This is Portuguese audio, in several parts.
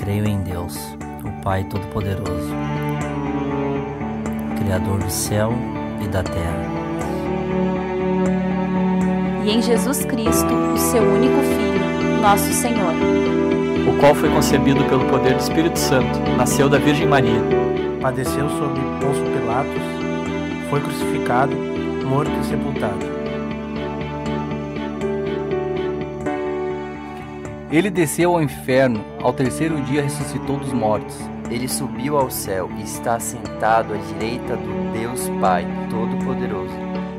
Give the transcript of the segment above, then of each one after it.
Creio em Deus, o Pai Todo-Poderoso, Criador do céu e da terra. E em Jesus Cristo, o seu único Filho, nosso Senhor, o qual foi concebido pelo poder do Espírito Santo, nasceu da Virgem Maria, padeceu sob Pôncio Pilatos, foi crucificado, morto e sepultado Ele desceu ao inferno, ao terceiro dia ressuscitou dos mortos. Ele subiu ao céu e está sentado à direita do Deus Pai Todo-Poderoso.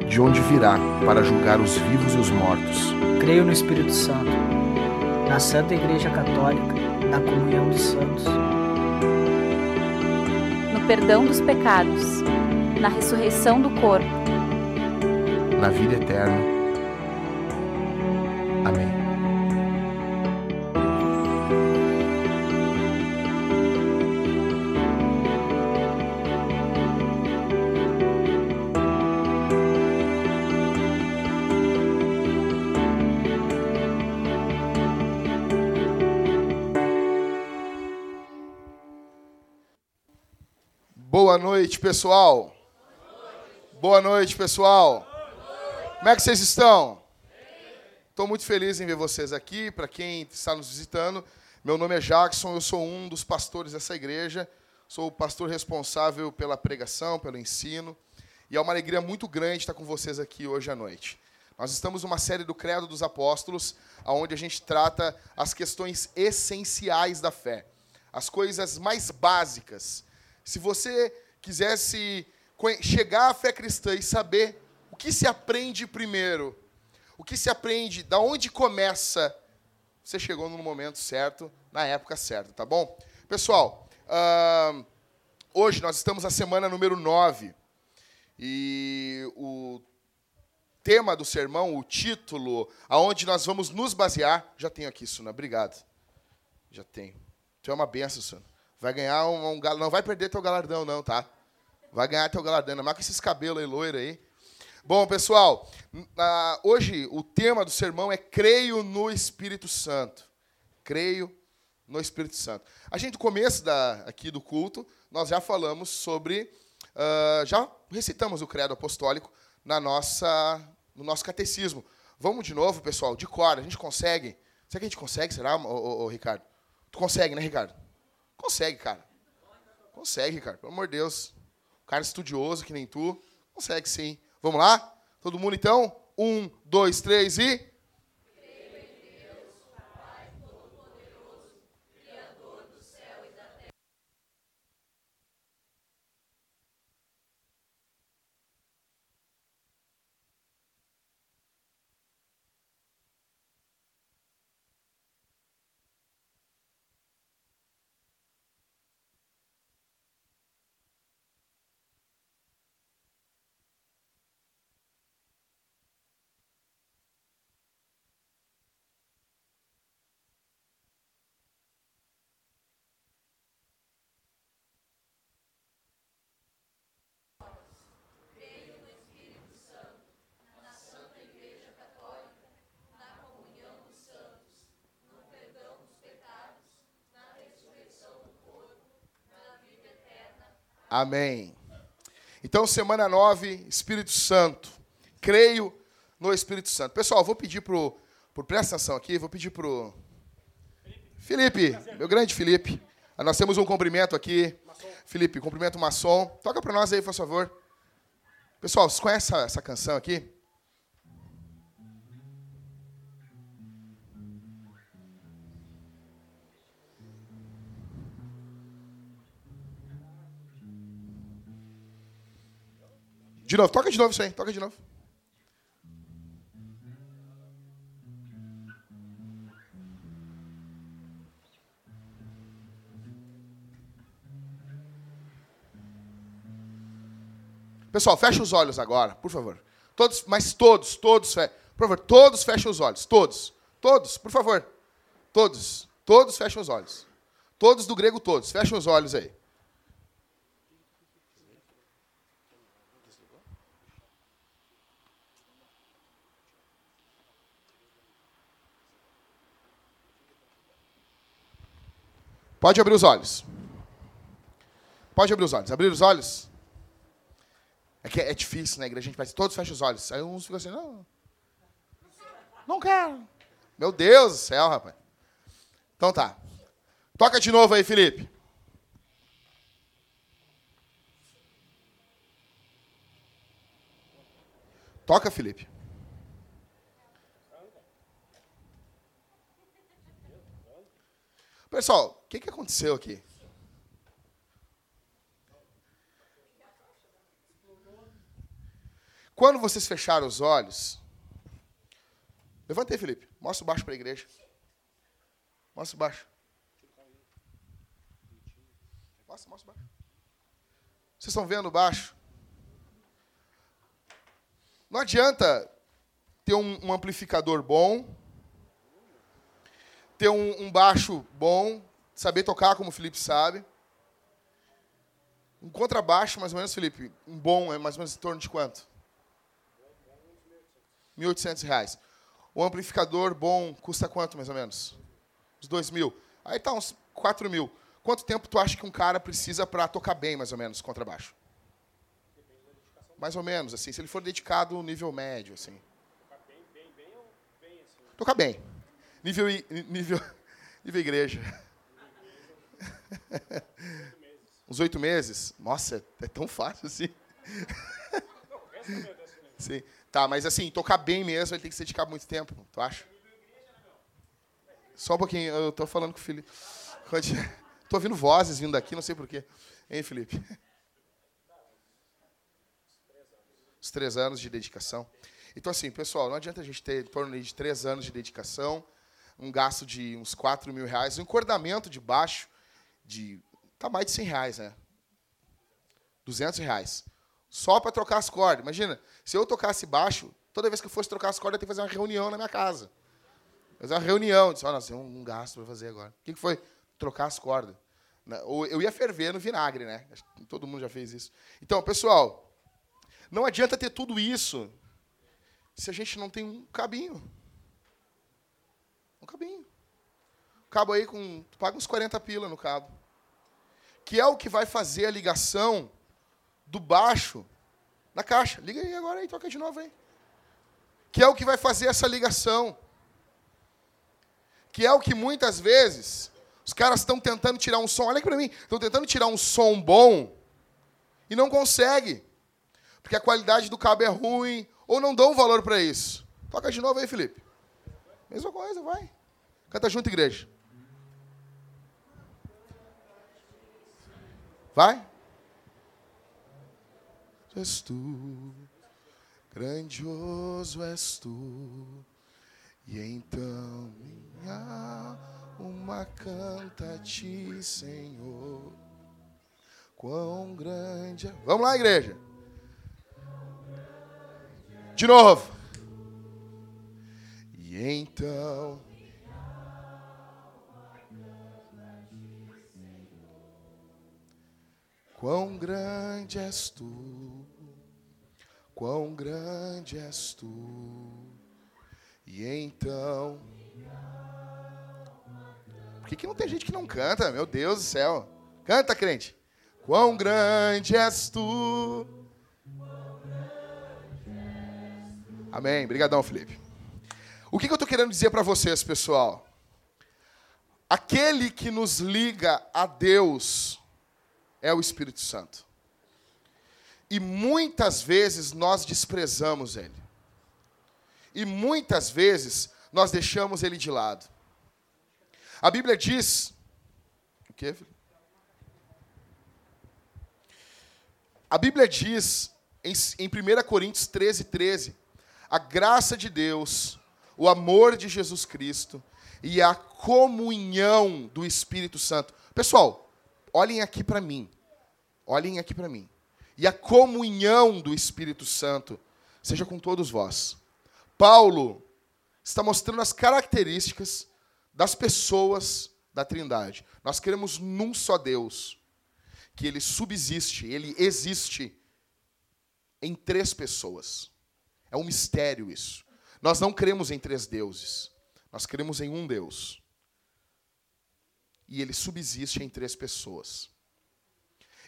De onde virá para julgar os vivos e os mortos. Creio no Espírito Santo, na Santa Igreja Católica, na comunhão dos santos, no perdão dos pecados, na ressurreição do corpo, na vida eterna. Boa noite, pessoal. Boa noite, pessoal. Como é que vocês estão? Estou muito feliz em ver vocês aqui. Para quem está nos visitando, meu nome é Jackson, eu sou um dos pastores dessa igreja. Sou o pastor responsável pela pregação, pelo ensino. E é uma alegria muito grande estar com vocês aqui hoje à noite. Nós estamos numa série do Credo dos Apóstolos, onde a gente trata as questões essenciais da fé, as coisas mais básicas se você quisesse chegar à fé cristã e saber o que se aprende primeiro, o que se aprende, da onde começa, você chegou no momento certo, na época certa, tá bom? Pessoal, uh, hoje nós estamos na semana número 9. E o tema do sermão, o título, aonde nós vamos nos basear, já tenho aqui, Suna, obrigado. Já tenho. Tu é uma benção, Suna. Vai ganhar um, um Não vai perder teu galardão, não, tá? Vai ganhar teu galardão. Ainda mais com esses cabelos aí, loiro aí. Bom, pessoal, hoje o tema do sermão é Creio no Espírito Santo. Creio no Espírito Santo. A gente, no começo da, aqui do culto, nós já falamos sobre. Uh, já recitamos o credo apostólico na nossa, no nosso catecismo. Vamos de novo, pessoal, de cor. A gente consegue? Será que a gente consegue, será, ô, ô, ô Ricardo? Tu consegue, né, Ricardo? Consegue, cara. Consegue, cara. Pelo amor de Deus. Um cara estudioso que nem tu. Consegue sim. Vamos lá? Todo mundo então? Um, dois, três e. Amém. Então, semana 9, Espírito Santo. Creio no Espírito Santo. Pessoal, vou pedir para o. Presta atenção aqui, vou pedir para o. Felipe, meu grande Felipe. Ah, nós temos um cumprimento aqui. Felipe, cumprimento maçom. Toca para nós aí, por favor. Pessoal, vocês conhecem essa, essa canção aqui? De novo, toca de novo isso aí, toca de novo. Pessoal, fecha os olhos agora, por favor. Todos, mas todos, todos, por favor, todos fechem os olhos, todos. Todos, por favor. Todos, todos fechem os olhos. Todos do grego todos, fechem os olhos aí. Pode abrir os olhos. Pode abrir os olhos. Abrir os olhos. É que é difícil, né, igreja? A gente vai todos fecham os olhos. Aí uns ficam assim, não. Não quero. Meu Deus do céu, rapaz. Então tá. Toca de novo aí, Felipe. Toca, Felipe. Pessoal, o que, que aconteceu aqui? Quando vocês fecharam os olhos, levanta aí, Felipe. Mostra o baixo para a igreja. Mostra o baixo. Mostra, mostra o baixo. Vocês estão vendo o baixo? Não adianta ter um, um amplificador bom, ter um, um, baixo bom, saber tocar como o Felipe sabe. Um contrabaixo, mais ou menos, Felipe, um bom é mais ou menos em torno de quanto? R$ 1.800. O amplificador bom custa quanto, mais ou menos? Uns 2 mil. Aí tá uns 4 mil. Quanto tempo tu acha que um cara precisa para tocar bem, mais ou menos, contrabaixo? Mais ou menos, assim. Se ele for dedicado no nível médio, assim. Tocar bem, bem, bem ou bem, assim? Tocar bem. Nível, nível, nível igreja. Uns oito meses. Nossa, é tão fácil assim. Sim. Tá, mas assim, tocar bem mesmo, ele tem que se dedicar muito tempo, tu acha? Só um pouquinho, eu tô falando com o Felipe. Tô ouvindo vozes vindo daqui, não sei porquê. Hein, Felipe? Os três anos de dedicação. Então, assim, pessoal, não adianta a gente ter em torno de três anos de dedicação, um gasto de uns 4 mil reais, um encordamento de baixo de. tá mais de 100 reais, né? 200 reais. Só para trocar as cordas. Imagina, se eu tocasse baixo, toda vez que eu fosse trocar as cordas, eu ia ter que fazer uma reunião na minha casa. Fazer uma reunião. Disse, oh, nós temos um gasto para fazer agora. O que foi? Trocar as cordas. Eu ia ferver no vinagre, né? Todo mundo já fez isso. Então, pessoal, não adianta ter tudo isso se a gente não tem um cabinho. Cabinho. Cabo aí com. Tu paga uns 40 pila no cabo. Que é o que vai fazer a ligação do baixo na caixa. Liga aí agora aí, toca de novo aí. Que é o que vai fazer essa ligação. Que é o que muitas vezes os caras estão tentando tirar um som. Olha aqui para mim. Estão tentando tirar um som bom e não consegue. Porque a qualidade do cabo é ruim ou não dão valor para isso. Toca de novo aí, Felipe. Mesma coisa, vai. Canta junto, igreja. Vai. És tu, grandioso és tu, e então minha alma canta a ti, Senhor. Quão grande é. Vamos lá, igreja. De novo. E então. Quão grande és tu, quão grande és tu. E então. Por que, que não tem gente que não canta? Meu Deus do céu. Canta, crente. Quão grande és tu. Amém. Obrigadão, Felipe. O que, eu estou querendo dizer para vocês, pessoal? Aquele que nos liga a Deus é o Espírito Santo. E muitas vezes nós desprezamos Ele. E muitas vezes nós deixamos Ele de lado. A Bíblia diz. O quê, filho? A Bíblia diz em, em 1 Coríntios 13, 13: a graça de Deus o amor de Jesus Cristo e a comunhão do Espírito Santo. Pessoal, olhem aqui para mim. Olhem aqui para mim. E a comunhão do Espírito Santo seja com todos vós. Paulo está mostrando as características das pessoas da Trindade. Nós queremos num só Deus, que ele subsiste, ele existe em três pessoas. É um mistério isso. Nós não cremos em três deuses. Nós cremos em um Deus. E ele subsiste em três pessoas.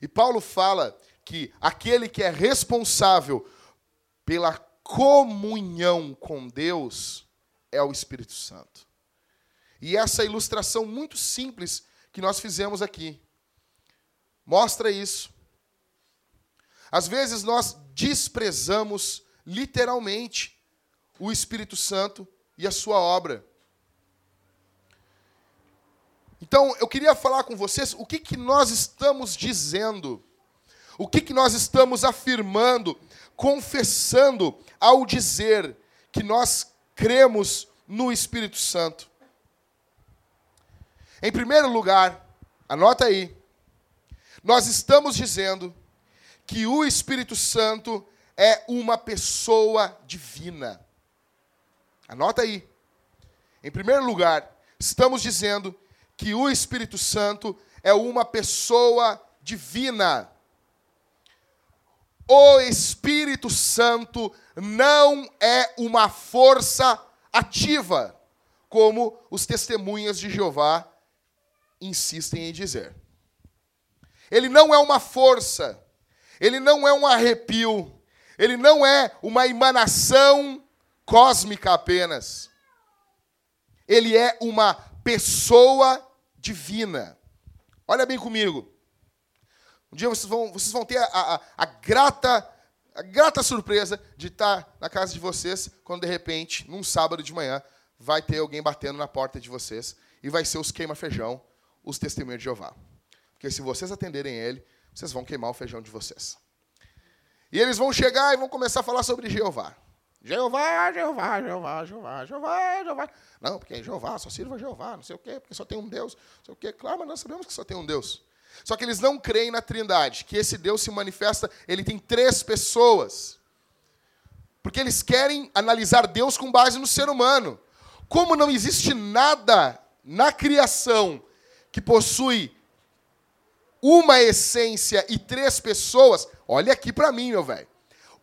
E Paulo fala que aquele que é responsável pela comunhão com Deus é o Espírito Santo. E essa ilustração muito simples que nós fizemos aqui mostra isso. Às vezes nós desprezamos literalmente o Espírito Santo e a sua obra. Então, eu queria falar com vocês o que, que nós estamos dizendo, o que, que nós estamos afirmando, confessando ao dizer que nós cremos no Espírito Santo. Em primeiro lugar, anota aí, nós estamos dizendo que o Espírito Santo é uma pessoa divina. Anota aí. Em primeiro lugar, estamos dizendo que o Espírito Santo é uma pessoa divina. O Espírito Santo não é uma força ativa, como os testemunhas de Jeová insistem em dizer. Ele não é uma força, ele não é um arrepio, ele não é uma emanação cósmica apenas. Ele é uma pessoa divina. Olha bem comigo. Um dia vocês vão, vocês vão ter a, a, a, grata, a grata surpresa de estar na casa de vocês quando, de repente, num sábado de manhã, vai ter alguém batendo na porta de vocês e vai ser os queima-feijão, os testemunhos de Jeová. Porque se vocês atenderem ele, vocês vão queimar o feijão de vocês. E eles vão chegar e vão começar a falar sobre Jeová. Jeová, Jeová, Jeová, Jeová, Jeová, Jeová. Não, porque é Jeová, só sirva Jeová, não sei o quê, porque só tem um Deus, não sei o quê. Claro, mas nós sabemos que só tem um Deus. Só que eles não creem na Trindade, que esse Deus se manifesta, ele tem três pessoas. Porque eles querem analisar Deus com base no ser humano. Como não existe nada na criação que possui uma essência e três pessoas, olha aqui para mim, meu velho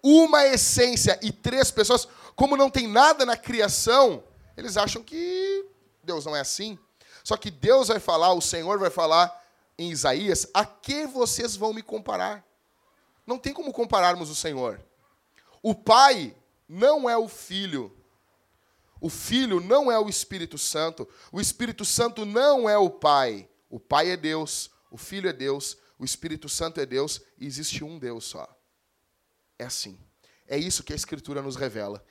uma essência e três pessoas, como não tem nada na criação, eles acham que Deus não é assim. Só que Deus vai falar, o Senhor vai falar em Isaías, a que vocês vão me comparar? Não tem como compararmos o Senhor. O Pai não é o Filho. O Filho não é o Espírito Santo. O Espírito Santo não é o Pai. O Pai é Deus, o Filho é Deus, o Espírito Santo é Deus e existe um Deus só. É assim. É isso que a Escritura nos revela.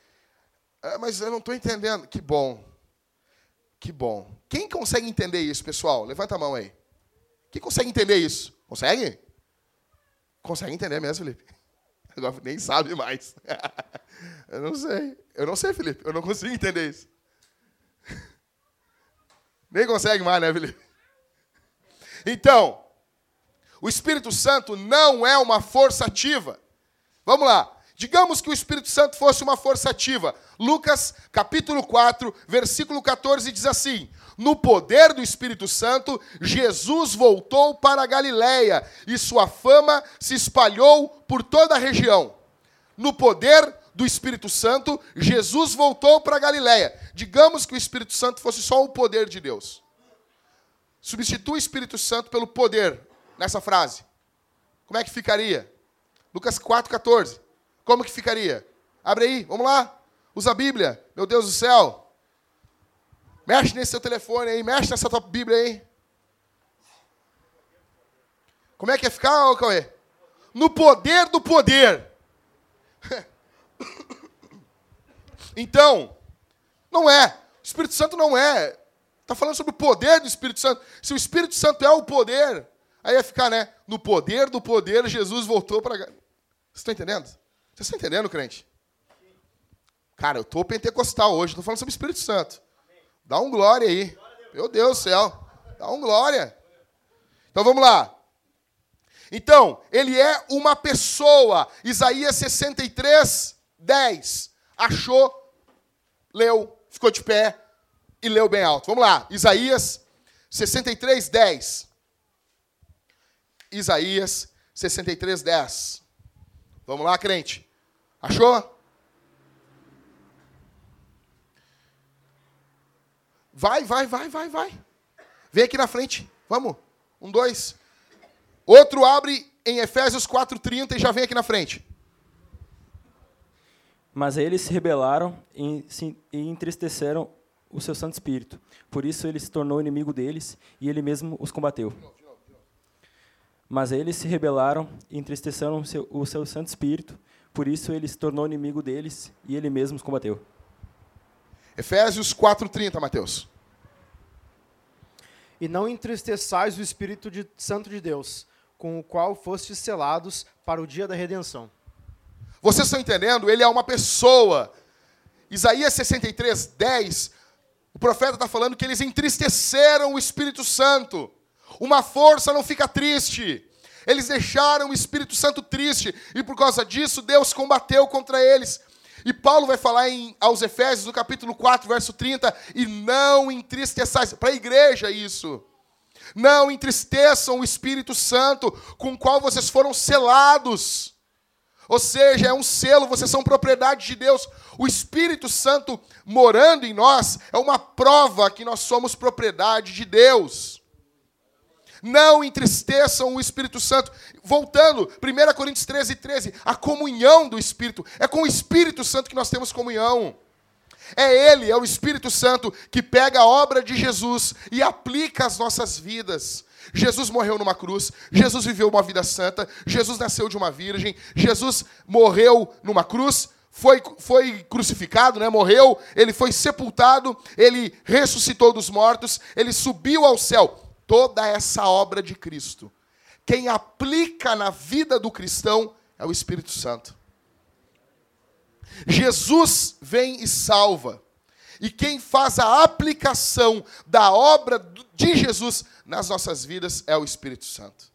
Ah, mas eu não estou entendendo. Que bom. Que bom. Quem consegue entender isso, pessoal? Levanta a mão aí. Quem consegue entender isso? Consegue? Consegue entender mesmo, Felipe? Agora nem sabe mais. eu não sei. Eu não sei, Felipe. Eu não consigo entender isso. Nem consegue mais, né, Felipe? Então, o Espírito Santo não é uma força ativa. Vamos lá. Digamos que o Espírito Santo fosse uma força ativa. Lucas, capítulo 4, versículo 14 diz assim: No poder do Espírito Santo, Jesus voltou para a Galiléia e sua fama se espalhou por toda a região. No poder do Espírito Santo, Jesus voltou para a Galiléia. Digamos que o Espírito Santo fosse só o poder de Deus. Substitua o Espírito Santo pelo poder nessa frase. Como é que ficaria? Lucas 4,14. Como que ficaria? Abre aí, vamos lá. Usa a Bíblia. Meu Deus do céu. Mexe nesse seu telefone aí, mexe nessa tua Bíblia aí. Como é que ia ficar, ô Cauê? No poder do poder. então, não é. O Espírito Santo não é. Está falando sobre o poder do Espírito Santo. Se o Espírito Santo é o poder, aí ia ficar, né? No poder do poder, Jesus voltou para. Vocês estão entendendo? Vocês estão entendendo, crente? Cara, eu estou pentecostal hoje, estou falando sobre o Espírito Santo. Dá um glória aí. Meu Deus do céu. Dá um glória. Então vamos lá. Então, ele é uma pessoa. Isaías 63, 10. Achou, leu, ficou de pé e leu bem alto. Vamos lá. Isaías 63, 10. Isaías 63, 10. Vamos lá, crente. Achou? Vai, vai, vai, vai, vai. Vem aqui na frente. Vamos? Um, dois. Outro abre em Efésios 4,30 e já vem aqui na frente. Mas eles se rebelaram e, se, e entristeceram o seu Santo Espírito. Por isso ele se tornou inimigo deles e ele mesmo os combateu. Mas eles se rebelaram e entristeceram o seu, o seu Santo Espírito. Por isso ele se tornou inimigo deles e ele mesmo os combateu. Efésios 4,30, Mateus. E não entristeçais o Espírito de, Santo de Deus, com o qual fostes selados para o dia da redenção. Vocês estão entendendo? Ele é uma pessoa. Isaías 63, 10, o profeta está falando que eles entristeceram o Espírito Santo. Uma força não fica triste. Eles deixaram o Espírito Santo triste e por causa disso Deus combateu contra eles. E Paulo vai falar em, aos Efésios, no capítulo 4, verso 30, e não entristeçais, para a igreja isso. Não entristeçam o Espírito Santo, com o qual vocês foram selados. Ou seja, é um selo, vocês são propriedade de Deus. O Espírito Santo morando em nós é uma prova que nós somos propriedade de Deus. Não entristeçam o Espírito Santo. Voltando, 1 Coríntios 13, 13, a comunhão do Espírito. É com o Espírito Santo que nós temos comunhão. É Ele, é o Espírito Santo, que pega a obra de Jesus e aplica às nossas vidas. Jesus morreu numa cruz, Jesus viveu uma vida santa, Jesus nasceu de uma virgem, Jesus morreu numa cruz, foi, foi crucificado, né? morreu, ele foi sepultado, ele ressuscitou dos mortos, ele subiu ao céu toda essa obra de Cristo. Quem aplica na vida do cristão é o Espírito Santo. Jesus vem e salva. E quem faz a aplicação da obra de Jesus nas nossas vidas é o Espírito Santo.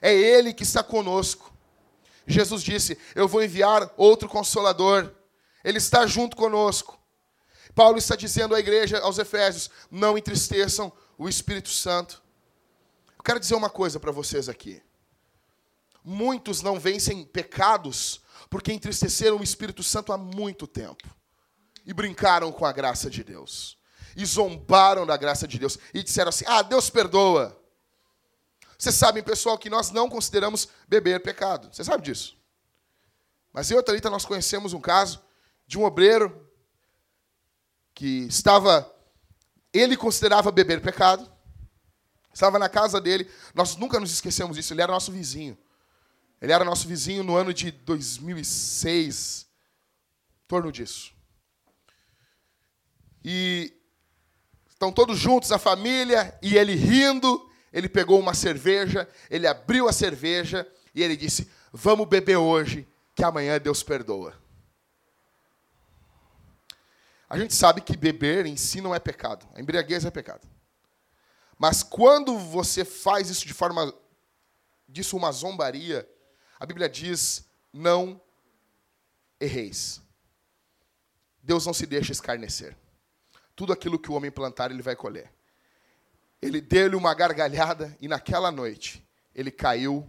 É Ele que está conosco. Jesus disse: Eu vou enviar outro consolador. Ele está junto conosco. Paulo está dizendo à igreja, aos Efésios: Não entristeçam o Espírito Santo. Eu quero dizer uma coisa para vocês aqui. Muitos não vencem pecados porque entristeceram o Espírito Santo há muito tempo e brincaram com a graça de Deus, e zombaram da graça de Deus e disseram assim: Ah, Deus perdoa. Vocês sabem, pessoal, que nós não consideramos beber pecado. Você sabe disso? Mas eu e Thalita, nós conhecemos um caso de um obreiro que estava. Ele considerava beber pecado. Estava na casa dele, nós nunca nos esquecemos disso, ele era nosso vizinho. Ele era nosso vizinho no ano de 2006, em torno disso. E estão todos juntos, a família, e ele rindo, ele pegou uma cerveja, ele abriu a cerveja e ele disse: Vamos beber hoje, que amanhã Deus perdoa. A gente sabe que beber em si não é pecado, a embriaguez é pecado. Mas quando você faz isso de forma disso uma zombaria, a Bíblia diz: não erreis. Deus não se deixa escarnecer. Tudo aquilo que o homem plantar, ele vai colher. Ele deu-lhe uma gargalhada e naquela noite ele caiu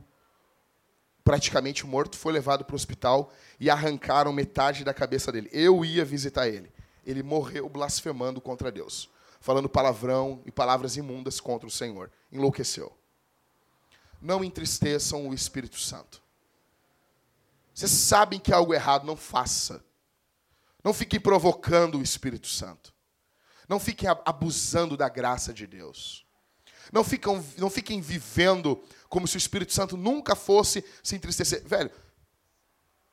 praticamente morto, foi levado para o hospital e arrancaram metade da cabeça dele. Eu ia visitar ele. Ele morreu blasfemando contra Deus falando palavrão e palavras imundas contra o Senhor. Enlouqueceu. Não entristeçam o Espírito Santo. Vocês sabem que é algo errado, não faça. Não fiquem provocando o Espírito Santo. Não fiquem abusando da graça de Deus. Não, ficam, não fiquem vivendo como se o Espírito Santo nunca fosse se entristecer. Velho,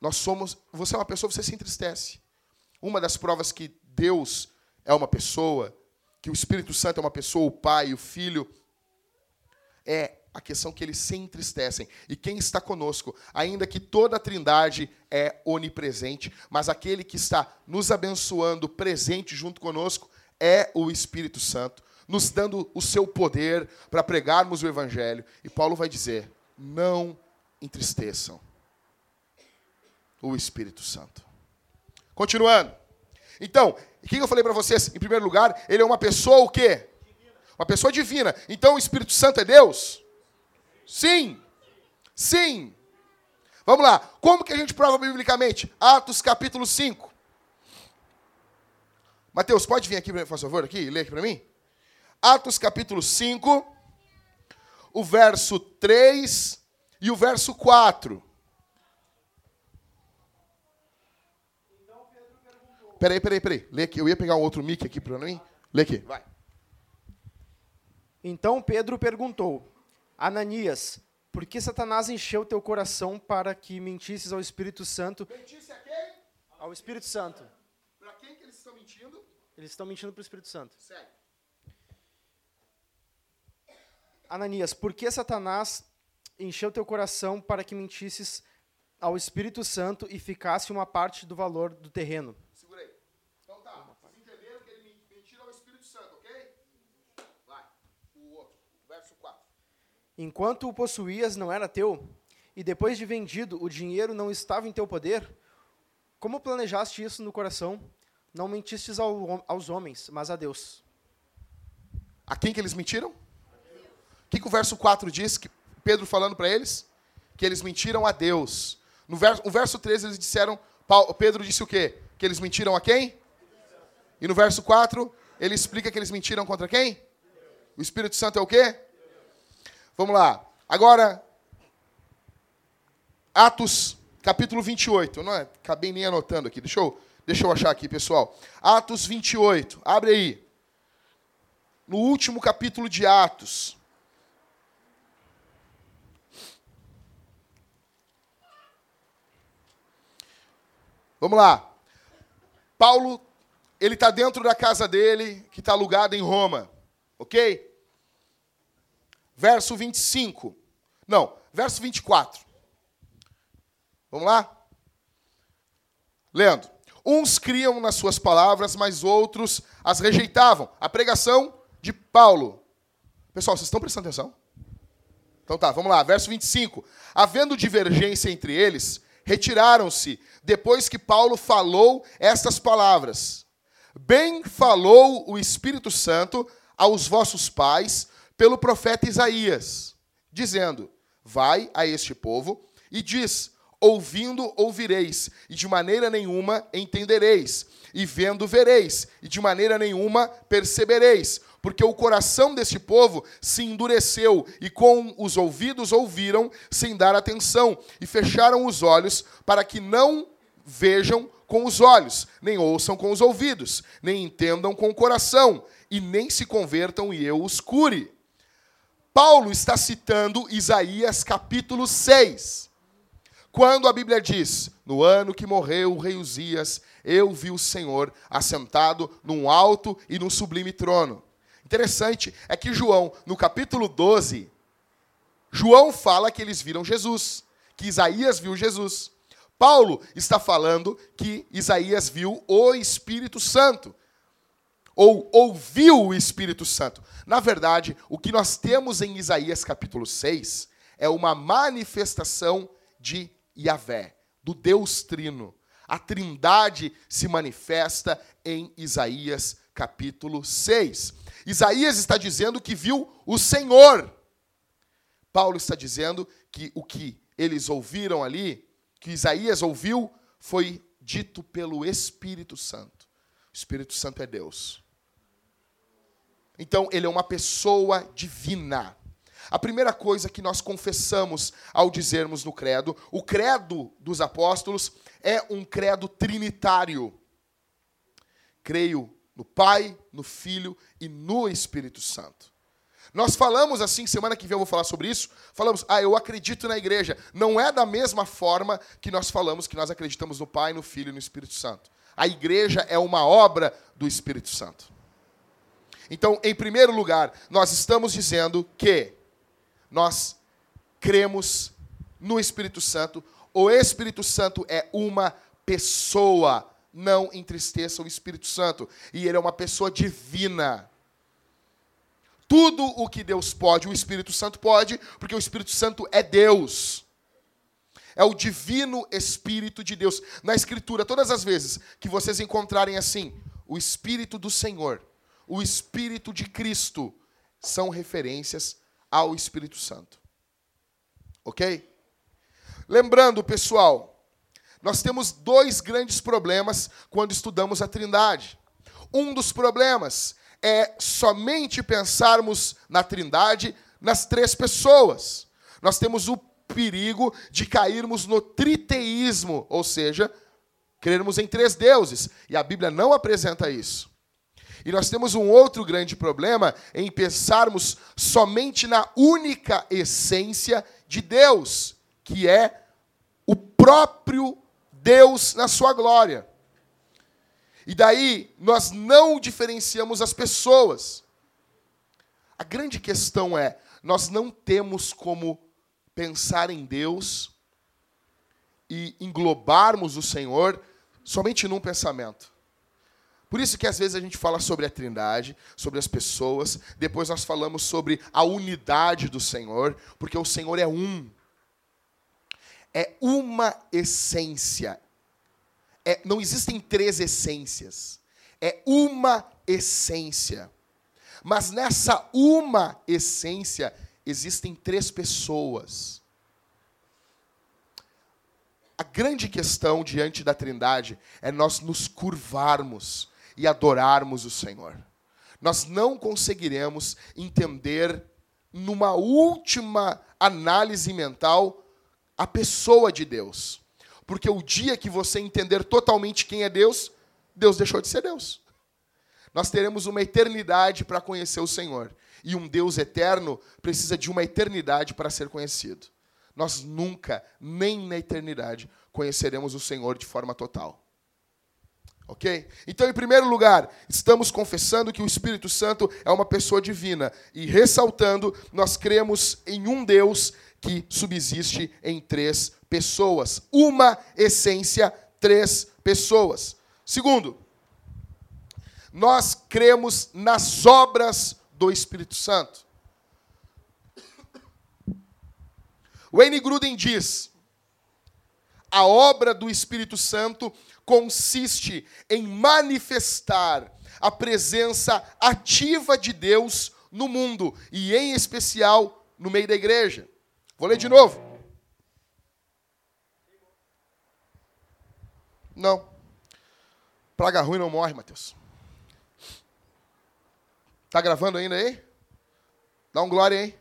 nós somos. Você é uma pessoa, você se entristece. Uma das provas que Deus é uma pessoa que o Espírito Santo é uma pessoa, o Pai, o Filho, é a questão que eles se entristecem. E quem está conosco, ainda que toda a Trindade é onipresente, mas aquele que está nos abençoando, presente junto conosco, é o Espírito Santo, nos dando o seu poder para pregarmos o Evangelho. E Paulo vai dizer: não entristeçam o Espírito Santo. Continuando. Então, o que eu falei para vocês? Em primeiro lugar, ele é uma pessoa o quê? Uma pessoa divina. Então o Espírito Santo é Deus? Sim. Sim. Vamos lá. Como que a gente prova biblicamente? Atos capítulo 5. Mateus, pode vir aqui, por favor, aqui, ler aqui para mim? Atos capítulo 5. o verso 3 e o verso 4. Peraí, peraí, peraí. Lê aqui. Eu ia pegar um outro mic aqui para mim. Lê aqui, vai. Então Pedro perguntou: Ananias, por que Satanás encheu teu coração para que mentisses ao Espírito Santo? Mentisse a quem? Ao Espírito Santo. Para quem que eles estão mentindo? Eles estão mentindo para o Espírito Santo. Segue. Ananias, por que Satanás encheu teu coração para que mentisses ao Espírito Santo e ficasse uma parte do valor do terreno? Segura aí. Então tá. Vocês entenderam que ele men- mentiu ao Espírito Santo, ok? Vai. O outro. Verso 4. Enquanto o possuías não era teu, e depois de vendido o dinheiro não estava em teu poder, como planejaste isso no coração? Não mentistes ao- aos homens, mas a Deus. A quem que eles mentiram? O que, que o verso 4 diz? Que Pedro falando para eles? Que eles mentiram a Deus. No verso, o verso 13 eles disseram, Paulo, Pedro disse o quê? Que eles mentiram a quem? E no verso 4 ele explica que eles mentiram contra quem? O Espírito Santo é o quê? Vamos lá. Agora, Atos, capítulo 28. Não é? Acabei nem anotando aqui. Deixa eu, deixa eu achar aqui, pessoal. Atos 28. Abre aí. No último capítulo de Atos. Vamos lá. Paulo, ele está dentro da casa dele, que está alugada em Roma. Ok? Verso 25. Não, verso 24. Vamos lá? Lendo. Uns criam nas suas palavras, mas outros as rejeitavam. A pregação de Paulo. Pessoal, vocês estão prestando atenção? Então tá, vamos lá. Verso 25. Havendo divergência entre eles, retiraram-se depois que Paulo falou estas palavras. Bem falou o Espírito Santo aos vossos pais pelo profeta Isaías, dizendo: Vai a este povo e diz: Ouvindo ouvireis, e de maneira nenhuma entendereis, e vendo vereis, e de maneira nenhuma percebereis, porque o coração deste povo se endureceu, e com os ouvidos ouviram sem dar atenção, e fecharam os olhos para que não vejam com os olhos, nem ouçam com os ouvidos, nem entendam com o coração, e nem se convertam e eu os cure. Paulo está citando Isaías capítulo 6. Quando a Bíblia diz: No ano que morreu o rei Uzias, eu vi o Senhor assentado num alto e num sublime trono. Interessante é que João, no capítulo 12, João fala que eles viram Jesus, que Isaías viu Jesus. Paulo está falando que Isaías viu o Espírito Santo, ou ouviu o Espírito Santo. Na verdade, o que nós temos em Isaías capítulo 6 é uma manifestação de Yahvé, do Deus Trino. A Trindade se manifesta em Isaías capítulo 6. Isaías está dizendo que viu o Senhor. Paulo está dizendo que o que eles ouviram ali, que Isaías ouviu, foi dito pelo Espírito Santo. O Espírito Santo é Deus. Então, ele é uma pessoa divina. A primeira coisa que nós confessamos ao dizermos no credo, o credo dos apóstolos é um credo trinitário. Creio no Pai, no Filho e no Espírito Santo. Nós falamos assim, semana que vem eu vou falar sobre isso. Falamos, ah, eu acredito na igreja. Não é da mesma forma que nós falamos que nós acreditamos no Pai, no Filho e no Espírito Santo. A igreja é uma obra do Espírito Santo. Então, em primeiro lugar, nós estamos dizendo que nós cremos no Espírito Santo. O Espírito Santo é uma pessoa. Não entristeça o Espírito Santo. E ele é uma pessoa divina. Tudo o que Deus pode, o Espírito Santo pode, porque o Espírito Santo é Deus. É o divino Espírito de Deus. Na Escritura, todas as vezes que vocês encontrarem assim, o Espírito do Senhor, o Espírito de Cristo, são referências ao Espírito Santo. Ok? Lembrando, pessoal, nós temos dois grandes problemas quando estudamos a Trindade. Um dos problemas é somente pensarmos na Trindade nas três pessoas. Nós temos o perigo de cairmos no triteísmo, ou seja, crermos em três deuses. E a Bíblia não apresenta isso. E nós temos um outro grande problema em pensarmos somente na única essência de Deus, que é o próprio Deus na sua glória. E daí nós não diferenciamos as pessoas. A grande questão é, nós não temos como pensar em Deus e englobarmos o Senhor somente num pensamento. Por isso que às vezes a gente fala sobre a Trindade, sobre as pessoas, depois nós falamos sobre a unidade do Senhor, porque o Senhor é um. É uma essência. É, não existem três essências. É uma essência. Mas nessa uma essência existem três pessoas. A grande questão diante da Trindade é nós nos curvarmos e adorarmos o Senhor. Nós não conseguiremos entender, numa última análise mental, a pessoa de Deus. Porque o dia que você entender totalmente quem é Deus, Deus deixou de ser Deus. Nós teremos uma eternidade para conhecer o Senhor. E um Deus eterno precisa de uma eternidade para ser conhecido. Nós nunca, nem na eternidade, conheceremos o Senhor de forma total. Ok? Então, em primeiro lugar, estamos confessando que o Espírito Santo é uma pessoa divina. E ressaltando, nós cremos em um Deus que subsiste em três pessoas. Uma essência, três pessoas. Segundo, nós cremos nas obras do Espírito Santo. Wayne Gruden diz: a obra do Espírito Santo consiste em manifestar a presença ativa de Deus no mundo e, em especial, no meio da igreja. Vou ler de novo. Não. Praga ruim não morre, Mateus. Tá gravando ainda aí? Dá um glória aí.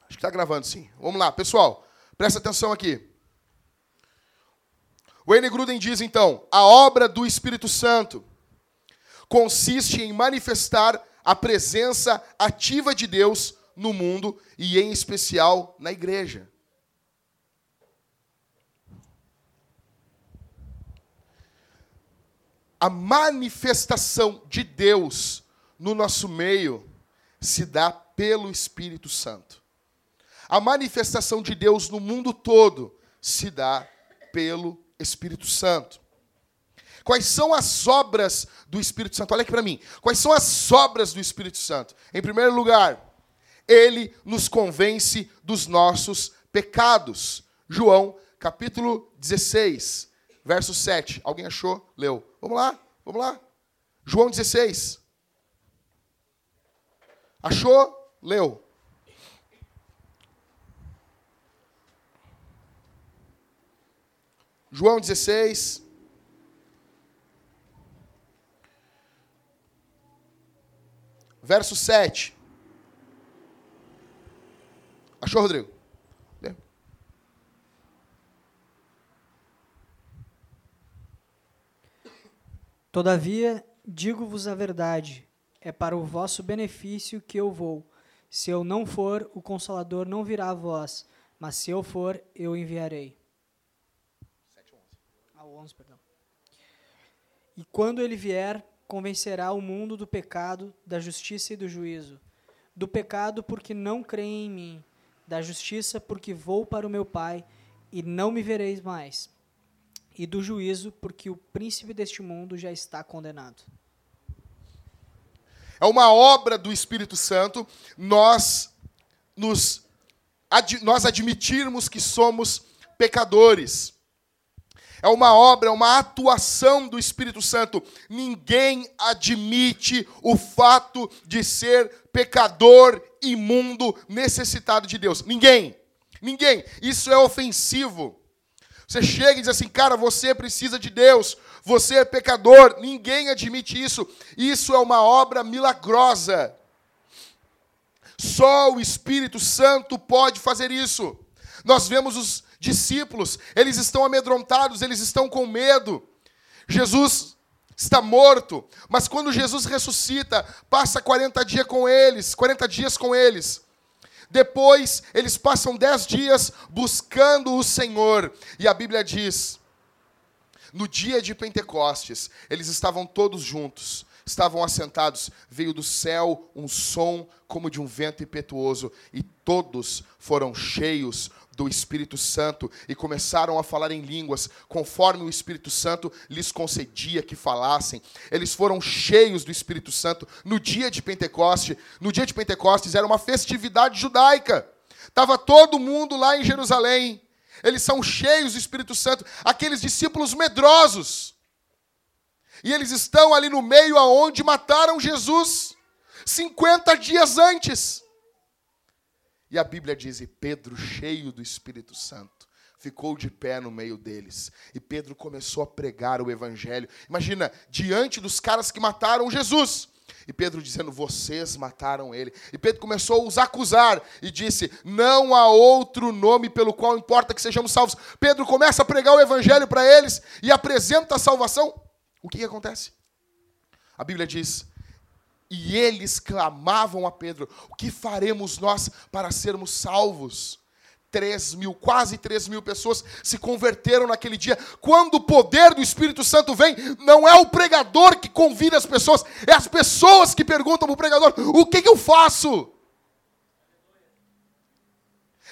Acho que está gravando sim. Vamos lá, pessoal. Presta atenção aqui. Wayne Gruden diz então: a obra do Espírito Santo consiste em manifestar a presença ativa de Deus no mundo e, em especial, na igreja. A manifestação de Deus no nosso meio se dá pelo Espírito Santo. A manifestação de Deus no mundo todo se dá pelo Espírito Santo. Quais são as obras do Espírito Santo? Olha aqui para mim. Quais são as obras do Espírito Santo? Em primeiro lugar, ele nos convence dos nossos pecados. João, capítulo 16, verso 7. Alguém achou? Leu. Vamos lá, vamos lá. João 16. Achou? Leu. João 16. Verso 7. Achou, Rodrigo? Todavia, digo-vos a verdade, é para o vosso benefício que eu vou. Se eu não for, o Consolador não virá a vós, mas se eu for, eu enviarei. 11, perdão. E quando ele vier, convencerá o mundo do pecado, da justiça e do juízo. Do pecado, porque não creem em mim. Da justiça, porque vou para o meu Pai e não me vereis mais. E do juízo, porque o príncipe deste mundo já está condenado. É uma obra do Espírito Santo nós nos nós admitirmos que somos pecadores é uma obra, é uma atuação do Espírito Santo. Ninguém admite o fato de ser pecador, imundo, necessitado de Deus. Ninguém. Ninguém. Isso é ofensivo. Você chega e diz assim, cara, você precisa de Deus, você é pecador. Ninguém admite isso. Isso é uma obra milagrosa. Só o Espírito Santo pode fazer isso. Nós vemos os discípulos, eles estão amedrontados, eles estão com medo. Jesus está morto, mas quando Jesus ressuscita, passa 40 dias com eles, 40 dias com eles. Depois, eles passam 10 dias buscando o Senhor. E a Bíblia diz: no dia de Pentecostes, eles estavam todos juntos, estavam assentados, veio do céu um som como de um vento impetuoso, e todos foram cheios do Espírito Santo e começaram a falar em línguas, conforme o Espírito Santo lhes concedia que falassem. Eles foram cheios do Espírito Santo no dia de Pentecoste. No dia de Pentecostes era uma festividade judaica. Estava todo mundo lá em Jerusalém. Eles são cheios do Espírito Santo, aqueles discípulos medrosos. E eles estão ali no meio aonde mataram Jesus 50 dias antes. E a Bíblia diz: e Pedro, cheio do Espírito Santo, ficou de pé no meio deles. E Pedro começou a pregar o Evangelho. Imagina, diante dos caras que mataram Jesus. E Pedro dizendo: Vocês mataram ele. E Pedro começou a os acusar e disse: Não há outro nome pelo qual importa que sejamos salvos. Pedro começa a pregar o evangelho para eles e apresenta a salvação. O que, que acontece? A Bíblia diz: E eles clamavam a Pedro: O que faremos nós para sermos salvos? 3 mil, quase 3 mil pessoas se converteram naquele dia. Quando o poder do Espírito Santo vem, não é o pregador que convida as pessoas, é as pessoas que perguntam para o pregador: o que, que eu faço?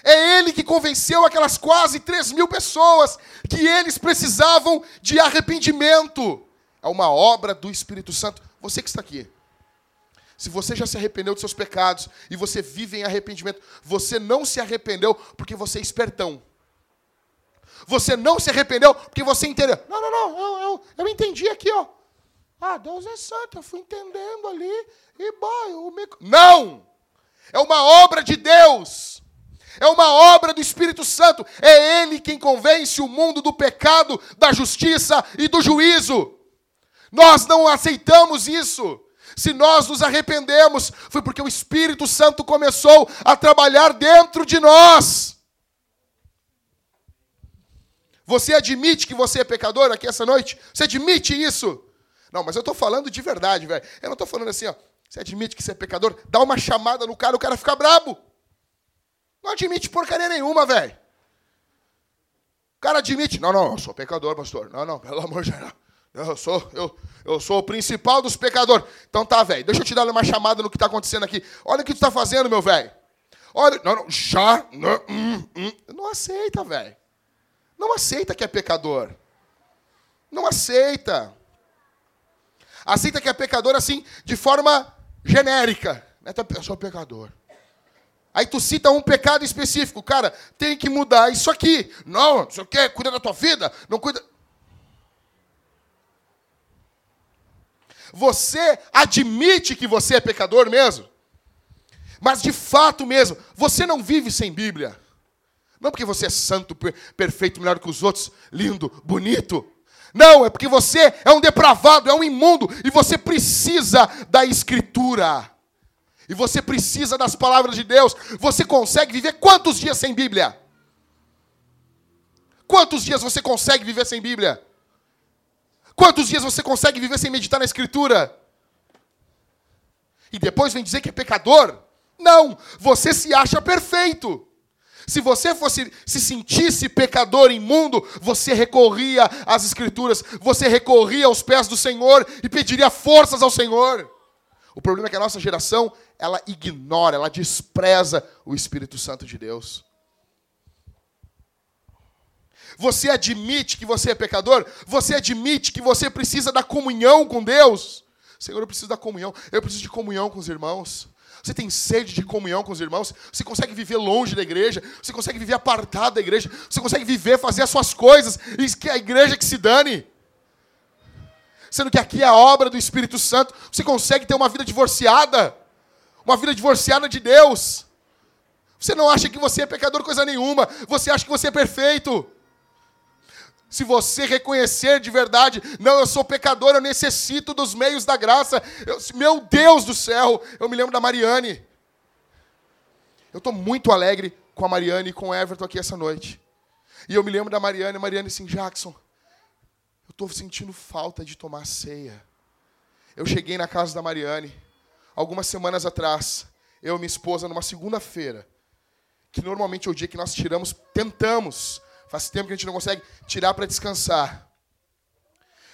É ele que convenceu aquelas quase 3 mil pessoas que eles precisavam de arrependimento. É uma obra do Espírito Santo. Você que está aqui, se você já se arrependeu dos seus pecados e você vive em arrependimento, você não se arrependeu porque você é espertão. Você não se arrependeu porque você entendeu. Não, não, não, eu, eu, eu entendi aqui, ó. Ah, Deus é santo, eu fui entendendo ali e boy, eu me... Não! É uma obra de Deus. É uma obra do Espírito Santo. É Ele quem convence o mundo do pecado, da justiça e do juízo. Nós não aceitamos isso. Se nós nos arrependemos, foi porque o Espírito Santo começou a trabalhar dentro de nós. Você admite que você é pecador aqui essa noite? Você admite isso? Não, mas eu estou falando de verdade, velho. Eu não estou falando assim, ó. Você admite que você é pecador? Dá uma chamada no cara, o cara fica brabo. Não admite porcaria nenhuma, velho. O cara admite. Não, não, eu sou pecador, pastor. Não, não, pelo amor de Deus. Eu sou, eu, eu sou o principal dos pecadores. Então tá, velho. Deixa eu te dar uma chamada no que está acontecendo aqui. Olha o que tu está fazendo, meu velho. Olha, não, não, já. Não, hum, hum. não aceita, velho. Não aceita que é pecador. Não aceita. Aceita que é pecador assim, de forma genérica. Eu sou pecador. Aí tu cita um pecado específico. Cara, tem que mudar isso aqui. Não, você quer cuida da tua vida? Não cuida. Você admite que você é pecador mesmo? Mas de fato mesmo, você não vive sem Bíblia. Não porque você é santo, perfeito, melhor que os outros, lindo, bonito. Não, é porque você é um depravado, é um imundo, e você precisa da Escritura. E você precisa das palavras de Deus. Você consegue viver quantos dias sem Bíblia? Quantos dias você consegue viver sem Bíblia? Quantos dias você consegue viver sem meditar na Escritura? E depois vem dizer que é pecador? Não, você se acha perfeito. Se você fosse se sentisse pecador imundo, você recorria às escrituras, você recorria aos pés do Senhor e pediria forças ao Senhor. O problema é que a nossa geração, ela ignora, ela despreza o Espírito Santo de Deus. Você admite que você é pecador? Você admite que você precisa da comunhão com Deus? Senhor, eu preciso da comunhão. Eu preciso de comunhão com os irmãos. Você tem sede de comunhão com os irmãos? Você consegue viver longe da igreja? Você consegue viver apartado da igreja? Você consegue viver, fazer as suas coisas e que a igreja que se dane? Sendo que aqui é a obra do Espírito Santo. Você consegue ter uma vida divorciada? Uma vida divorciada de Deus? Você não acha que você é pecador coisa nenhuma. Você acha que você é perfeito. Se você reconhecer de verdade, não, eu sou pecador, eu necessito dos meios da graça. Eu, meu Deus do céu, eu me lembro da Mariane. Eu estou muito alegre com a Mariane e com o Everton aqui essa noite. E eu me lembro da Mariane, a Mariane assim, Jackson, eu estou sentindo falta de tomar ceia. Eu cheguei na casa da Mariane, algumas semanas atrás, eu e minha esposa, numa segunda-feira, que normalmente é o dia que nós tiramos, tentamos, faz tempo que a gente não consegue tirar para descansar.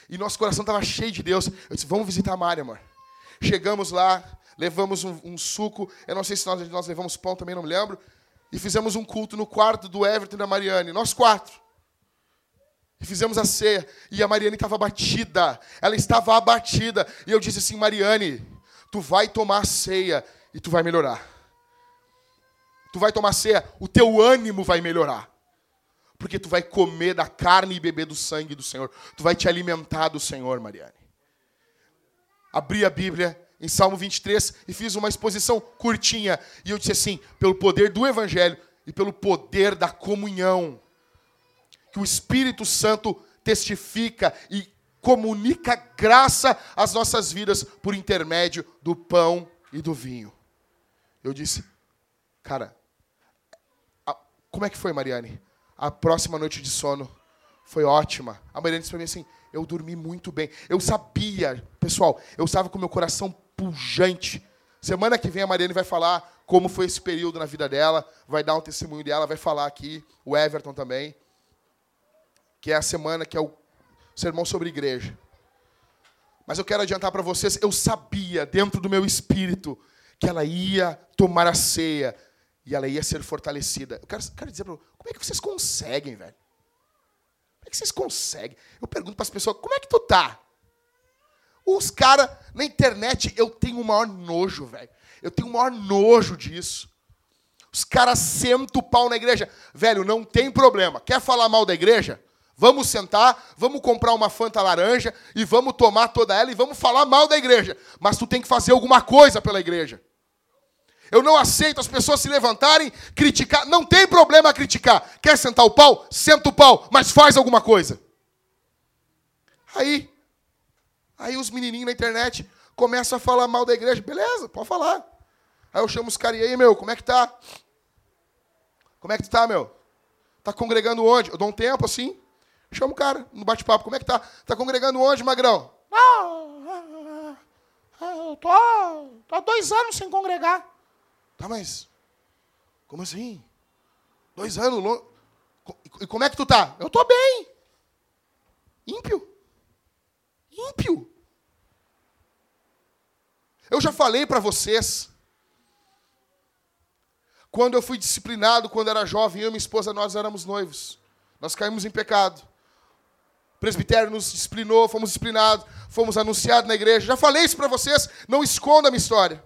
E nosso coração estava cheio de Deus. Eu disse, vamos visitar a Mari, amor. Chegamos lá, levamos um, um, suco, eu não sei se nós, nós levamos pão também, não me lembro, e fizemos um culto no quarto do Everton e da Mariane, nós quatro. E fizemos a ceia, e a Mariane estava abatida, ela estava abatida, e eu disse assim, Mariane, tu vai tomar a ceia e tu vai melhorar. Tu vai tomar ceia, o teu ânimo vai melhorar. Porque tu vai comer da carne e beber do sangue do Senhor. Tu vai te alimentar do Senhor, Mariane. Abri a Bíblia em Salmo 23 e fiz uma exposição curtinha. E eu disse assim: pelo poder do Evangelho e pelo poder da comunhão, que o Espírito Santo testifica e comunica graça às nossas vidas por intermédio do pão e do vinho. Eu disse, cara, como é que foi, Mariane? A próxima noite de sono foi ótima. A Mariane disse para mim assim: eu dormi muito bem. Eu sabia, pessoal, eu estava com meu coração pujante. Semana que vem a Mariane vai falar como foi esse período na vida dela, vai dar um testemunho dela, vai falar aqui, o Everton também, que é a semana que é o sermão sobre igreja. Mas eu quero adiantar para vocês, eu sabia dentro do meu espírito que ela ia tomar a ceia, e ela ia ser fortalecida. Eu quero, quero dizer para vocês, como é que vocês conseguem, velho? Como é que vocês conseguem? Eu pergunto para as pessoas, como é que tu tá? Os caras na internet, eu tenho o maior nojo, velho. Eu tenho o maior nojo disso. Os caras sentam o pau na igreja. Velho, não tem problema. Quer falar mal da igreja? Vamos sentar, vamos comprar uma Fanta laranja e vamos tomar toda ela e vamos falar mal da igreja. Mas tu tem que fazer alguma coisa pela igreja. Eu não aceito as pessoas se levantarem, criticar. Não tem problema criticar. Quer sentar o pau? Senta o pau, mas faz alguma coisa. Aí, aí os menininhos na internet começam a falar mal da igreja. Beleza, pode falar. Aí eu chamo os caras, e aí, meu, como é que tá? Como é que tu tá, meu? Tá congregando onde? Eu dou um tempo assim, chamo o cara no bate-papo. Como é que tá? Tá congregando onde, magrão? Ah, eu tô, tô há dois anos sem congregar. Tá, mas como assim? Dois anos longe. E como é que tu tá? Eu tô bem. Ímpio. Ímpio. Eu já falei para vocês. Quando eu fui disciplinado, quando era jovem, eu e minha esposa, nós éramos noivos. Nós caímos em pecado. O presbitério nos disciplinou, fomos disciplinados, fomos anunciados na igreja. Já falei isso para vocês, não esconda a minha história.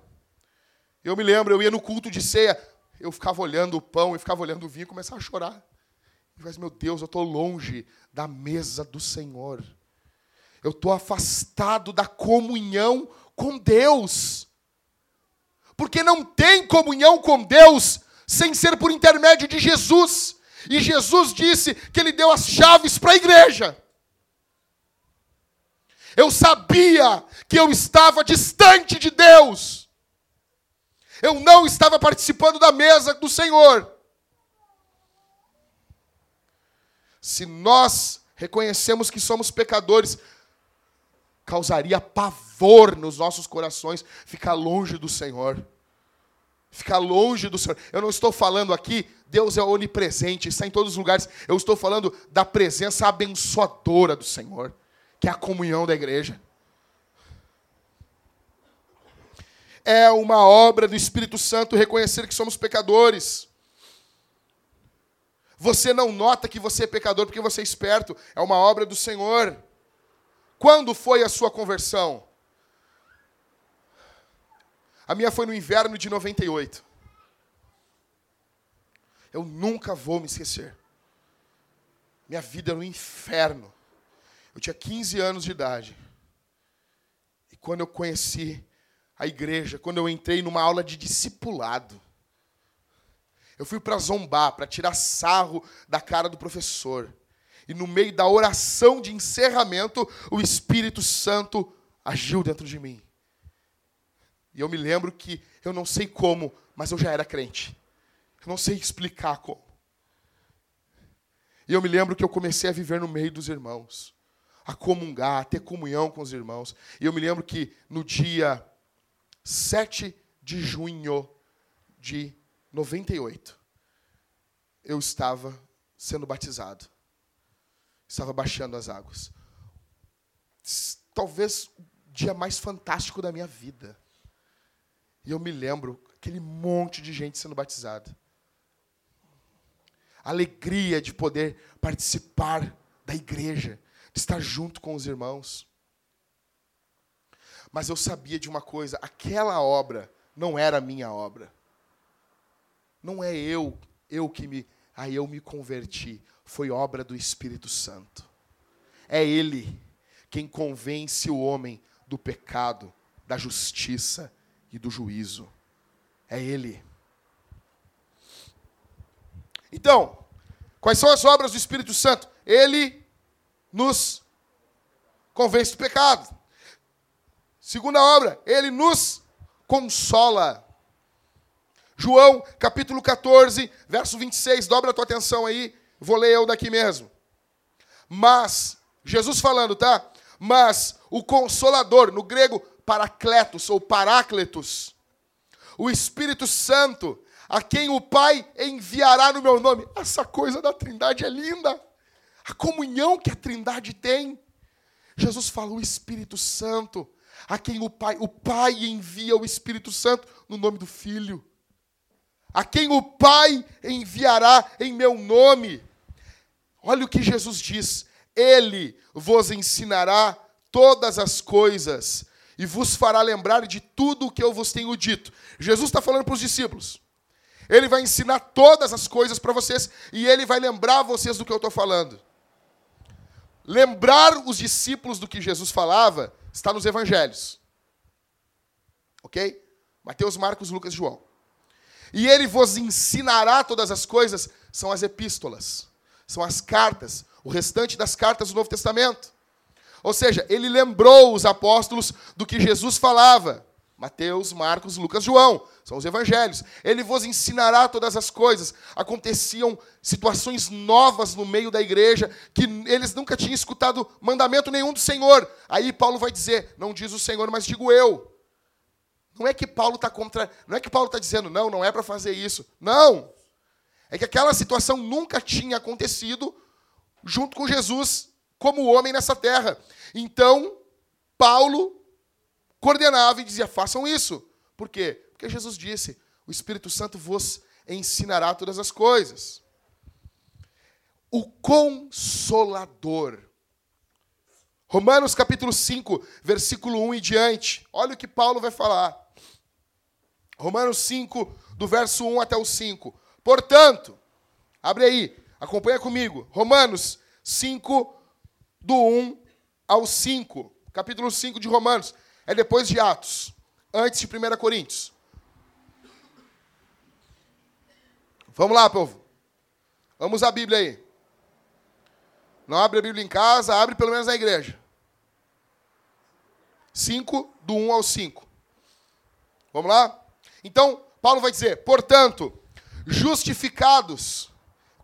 Eu me lembro, eu ia no culto de ceia, eu ficava olhando o pão e ficava olhando o vinho e começava a chorar. Eu meu Deus, eu estou longe da mesa do Senhor. Eu estou afastado da comunhão com Deus. Porque não tem comunhão com Deus sem ser por intermédio de Jesus. E Jesus disse que ele deu as chaves para a igreja. Eu sabia que eu estava distante de Deus. Eu não estava participando da mesa do Senhor. Se nós reconhecemos que somos pecadores, causaria pavor nos nossos corações ficar longe do Senhor. Ficar longe do Senhor. Eu não estou falando aqui, Deus é onipresente, está em todos os lugares. Eu estou falando da presença abençoadora do Senhor, que é a comunhão da igreja. É uma obra do Espírito Santo reconhecer que somos pecadores. Você não nota que você é pecador porque você é esperto, é uma obra do Senhor. Quando foi a sua conversão? A minha foi no inverno de 98. Eu nunca vou me esquecer. Minha vida era um inferno. Eu tinha 15 anos de idade. E quando eu conheci a igreja, quando eu entrei numa aula de discipulado. Eu fui para zombar, para tirar sarro da cara do professor. E no meio da oração de encerramento, o Espírito Santo agiu dentro de mim. E eu me lembro que, eu não sei como, mas eu já era crente. Eu não sei explicar como. E eu me lembro que eu comecei a viver no meio dos irmãos, a comungar, a ter comunhão com os irmãos. E eu me lembro que no dia 7 de junho de 98, eu estava sendo batizado. Estava baixando as águas. Talvez o dia mais fantástico da minha vida. E eu me lembro aquele monte de gente sendo batizada. Alegria de poder participar da igreja, de estar junto com os irmãos. Mas eu sabia de uma coisa: aquela obra não era minha obra. Não é eu, eu que me. Aí eu me converti. Foi obra do Espírito Santo. É Ele quem convence o homem do pecado, da justiça e do juízo. É Ele. Então, quais são as obras do Espírito Santo? Ele nos convence do pecado. Segunda obra, ele nos consola. João, capítulo 14, verso 26, dobra a tua atenção aí, vou ler eu daqui mesmo. Mas, Jesus falando, tá? Mas o consolador, no grego paracletos ou parácletos, o Espírito Santo, a quem o Pai enviará no meu nome. Essa coisa da Trindade é linda. A comunhão que a Trindade tem. Jesus fala o Espírito Santo, a quem o Pai, o Pai envia o Espírito Santo no nome do Filho a quem o Pai enviará em meu nome. Olha o que Jesus diz: Ele vos ensinará todas as coisas e vos fará lembrar de tudo o que eu vos tenho dito. Jesus está falando para os discípulos. Ele vai ensinar todas as coisas para vocês e ele vai lembrar vocês do que eu estou falando. Lembrar os discípulos do que Jesus falava está nos evangelhos. Ok? Mateus, Marcos, Lucas e João. E ele vos ensinará todas as coisas, são as epístolas, são as cartas, o restante das cartas do Novo Testamento. Ou seja, ele lembrou os apóstolos do que Jesus falava. Mateus, Marcos, Lucas, João, são os evangelhos. Ele vos ensinará todas as coisas. Aconteciam situações novas no meio da igreja que eles nunca tinham escutado mandamento nenhum do Senhor. Aí Paulo vai dizer: Não diz o Senhor, mas digo eu. Não é que Paulo está contra, não é que Paulo está dizendo não, não é para fazer isso. Não. É que aquela situação nunca tinha acontecido junto com Jesus como homem nessa terra. Então, Paulo coordenava e dizia: façam isso. Por quê? Porque Jesus disse: o Espírito Santo vos ensinará todas as coisas. O consolador. Romanos capítulo 5, versículo 1 e diante. Olha o que Paulo vai falar. Romanos 5, do verso 1 até o 5. Portanto, abre aí, acompanha comigo. Romanos 5, do 1 ao 5. Capítulo 5 de Romanos. É depois de Atos, antes de 1 Coríntios. Vamos lá, povo. Vamos à Bíblia aí. Não abre a Bíblia em casa, abre pelo menos na igreja. 5, do 1 ao 5. Vamos lá? Então, Paulo vai dizer, portanto, justificados.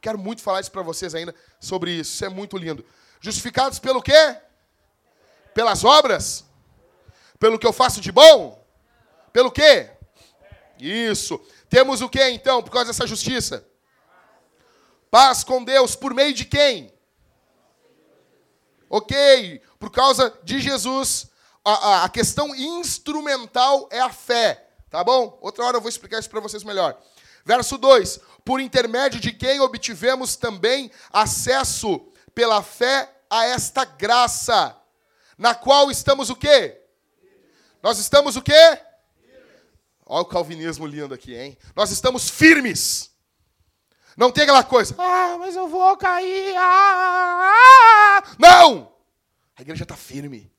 Quero muito falar isso para vocês ainda sobre isso. Isso é muito lindo. Justificados pelo quê? Pelas obras? Pelo que eu faço de bom? Pelo quê? Isso. Temos o que então, por causa dessa justiça? Paz com Deus por meio de quem? Ok, por causa de Jesus. A, a, a questão instrumental é a fé. Tá bom? Outra hora eu vou explicar isso para vocês melhor. Verso 2: Por intermédio de quem obtivemos também acesso pela fé a esta graça, na qual estamos o quê? Nós estamos o quê? Olha o calvinismo lindo aqui, hein? Nós estamos firmes. Não tem aquela coisa, ah, mas eu vou cair. Ah, ah. Não! A igreja está firme.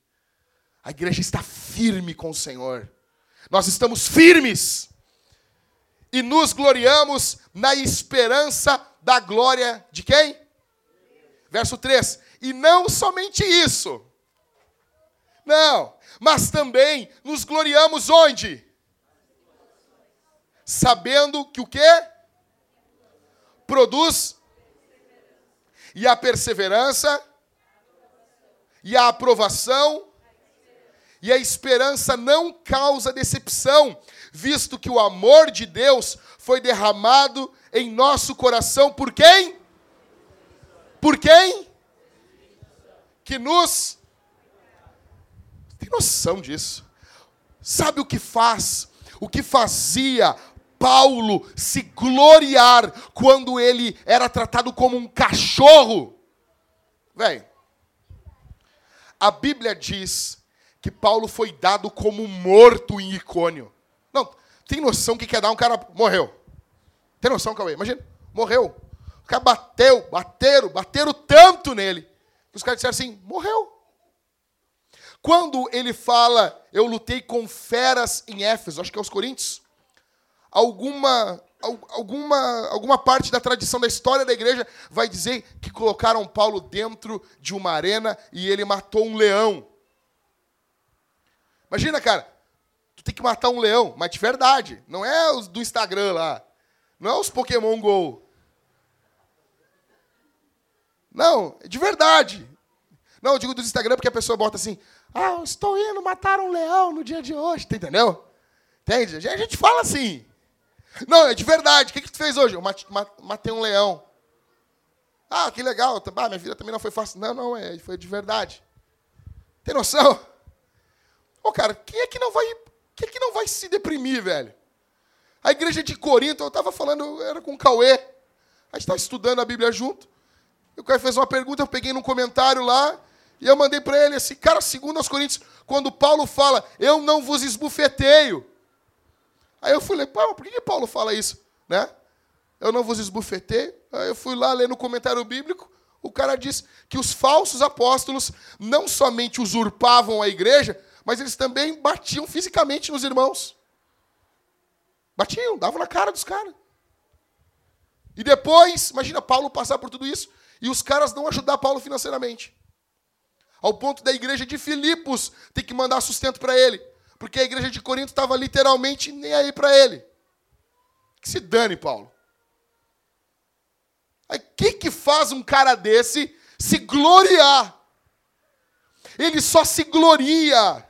A igreja está firme com o Senhor. Nós estamos firmes e nos gloriamos na esperança da glória de quem? Verso 3. E não somente isso. Não, mas também nos gloriamos onde? Sabendo que o quê? produz. E a perseverança. E a aprovação. E a esperança não causa decepção, visto que o amor de Deus foi derramado em nosso coração por quem? Por quem? Que nos. Tem noção disso? Sabe o que faz? O que fazia Paulo se gloriar quando ele era tratado como um cachorro? Velho, a Bíblia diz que Paulo foi dado como morto em Icônio. Não, tem noção que quer dar um cara morreu. Tem noção, Cauê? Imagina, morreu. O cara bateu, bateram, bateram tanto nele, que os caras disseram assim, morreu. Quando ele fala, eu lutei com feras em Éfeso, acho que é os Coríntios, alguma, alguma, alguma parte da tradição da história da igreja vai dizer que colocaram Paulo dentro de uma arena e ele matou um leão. Imagina, cara, tu tem que matar um leão, mas de verdade, não é os do Instagram lá, não é os Pokémon Go. Não, é de verdade. Não, eu digo do Instagram porque a pessoa bota assim, ah, estou indo matar um leão no dia de hoje, entendeu? Entende? A gente fala assim. Não, é de verdade. O que, que tu fez hoje? Eu matei um leão. Ah, que legal. Ah, minha vida também não foi fácil. Não, não, é, foi de verdade. Tem noção? Ô, cara, quem é que não vai, quem é que não vai se deprimir, velho? A igreja de Corinto, eu estava falando, era com o Cauê. A gente estava estudando a Bíblia junto. E o Cauê fez uma pergunta, eu peguei num comentário lá, e eu mandei para ele assim, cara, segundo aos Coríntios, quando Paulo fala, eu não vos esbufeteio. Aí eu falei, pô, por que Paulo fala isso? Né? Eu não vos esbufeteio. Aí eu fui lá ler no comentário bíblico, o cara diz que os falsos apóstolos não somente usurpavam a igreja, mas eles também batiam fisicamente nos irmãos. Batiam, davam na cara dos caras. E depois, imagina Paulo passar por tudo isso e os caras não ajudar Paulo financeiramente. Ao ponto da igreja de Filipos ter que mandar sustento para ele. Porque a igreja de Corinto estava literalmente nem aí para ele. Que se dane, Paulo. O que, que faz um cara desse se gloriar? Ele só se gloria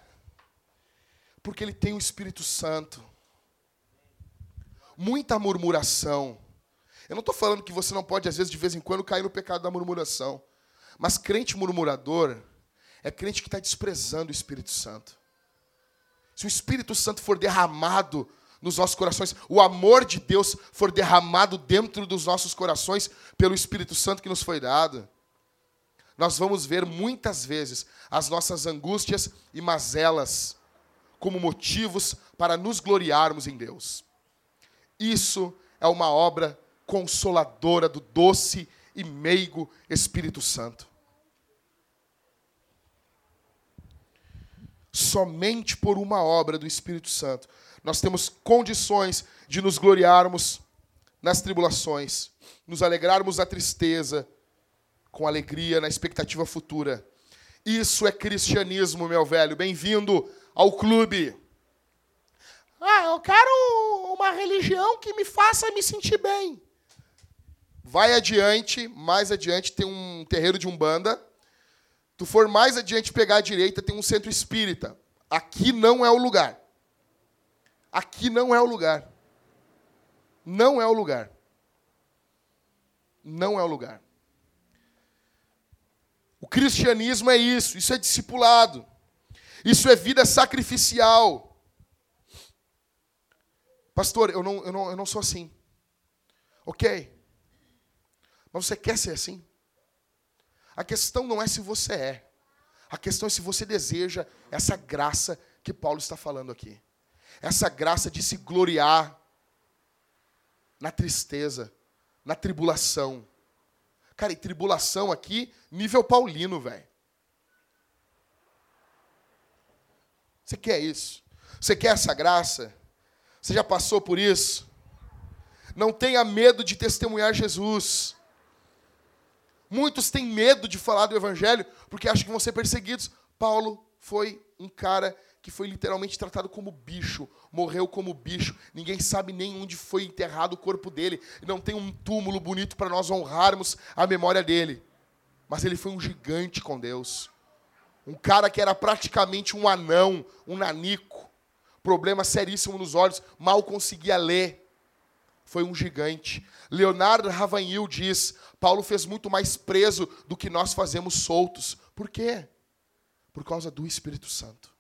porque ele tem o Espírito Santo. Muita murmuração. Eu não estou falando que você não pode, às vezes, de vez em quando, cair no pecado da murmuração. Mas crente murmurador é crente que está desprezando o Espírito Santo. Se o Espírito Santo for derramado nos nossos corações, o amor de Deus for derramado dentro dos nossos corações pelo Espírito Santo que nos foi dado, nós vamos ver muitas vezes as nossas angústias e mazelas como motivos para nos gloriarmos em Deus. Isso é uma obra consoladora do doce e meigo Espírito Santo. Somente por uma obra do Espírito Santo. Nós temos condições de nos gloriarmos nas tribulações, nos alegrarmos na tristeza, com alegria na expectativa futura. Isso é cristianismo, meu velho. Bem-vindo ao clube. Ah, eu quero uma religião que me faça me sentir bem. Vai adiante, mais adiante tem um terreiro de umbanda tu for mais adiante pegar a direita, tem um centro espírita. Aqui não é o lugar. Aqui não é o lugar. Não é o lugar. Não é o lugar. O cristianismo é isso, isso é discipulado. Isso é vida sacrificial. Pastor, eu não, eu não, eu não sou assim. Ok. Mas você quer ser assim? A questão não é se você é. A questão é se você deseja essa graça que Paulo está falando aqui. Essa graça de se gloriar na tristeza, na tribulação. Cara, e tribulação aqui, nível paulino, velho. Você quer isso? Você quer essa graça? Você já passou por isso? Não tenha medo de testemunhar Jesus. Muitos têm medo de falar do evangelho porque acham que vão ser perseguidos. Paulo foi um cara que foi literalmente tratado como bicho, morreu como bicho. Ninguém sabe nem onde foi enterrado o corpo dele. Não tem um túmulo bonito para nós honrarmos a memória dele. Mas ele foi um gigante com Deus. Um cara que era praticamente um anão, um nanico. Problema seríssimo nos olhos, mal conseguia ler. Foi um gigante. Leonardo Ravanhil diz: Paulo fez muito mais preso do que nós fazemos soltos. Por quê? Por causa do Espírito Santo.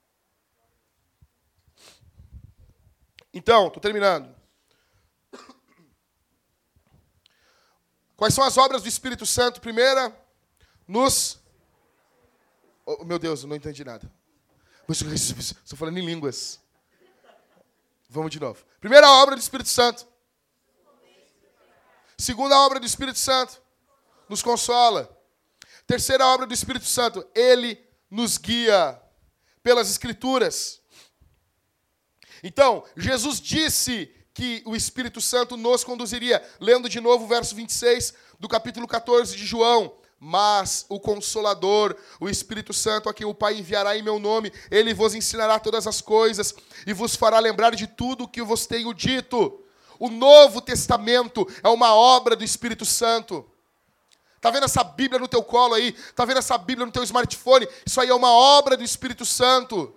Então, estou terminando. Quais são as obras do Espírito Santo? Primeira, nos. Oh, meu Deus, eu não entendi nada. Estou falando em línguas. Vamos de novo. Primeira obra do Espírito Santo. Segunda obra do Espírito Santo. Nos consola. Terceira obra do Espírito Santo. Ele nos guia pelas Escrituras. Então, Jesus disse que o Espírito Santo nos conduziria. Lendo de novo o verso 26 do capítulo 14 de João. Mas o Consolador, o Espírito Santo, a quem o Pai enviará em meu nome, ele vos ensinará todas as coisas e vos fará lembrar de tudo o que vos tenho dito. O Novo Testamento é uma obra do Espírito Santo. Tá vendo essa Bíblia no teu colo aí? Tá vendo essa Bíblia no teu smartphone? Isso aí é uma obra do Espírito Santo.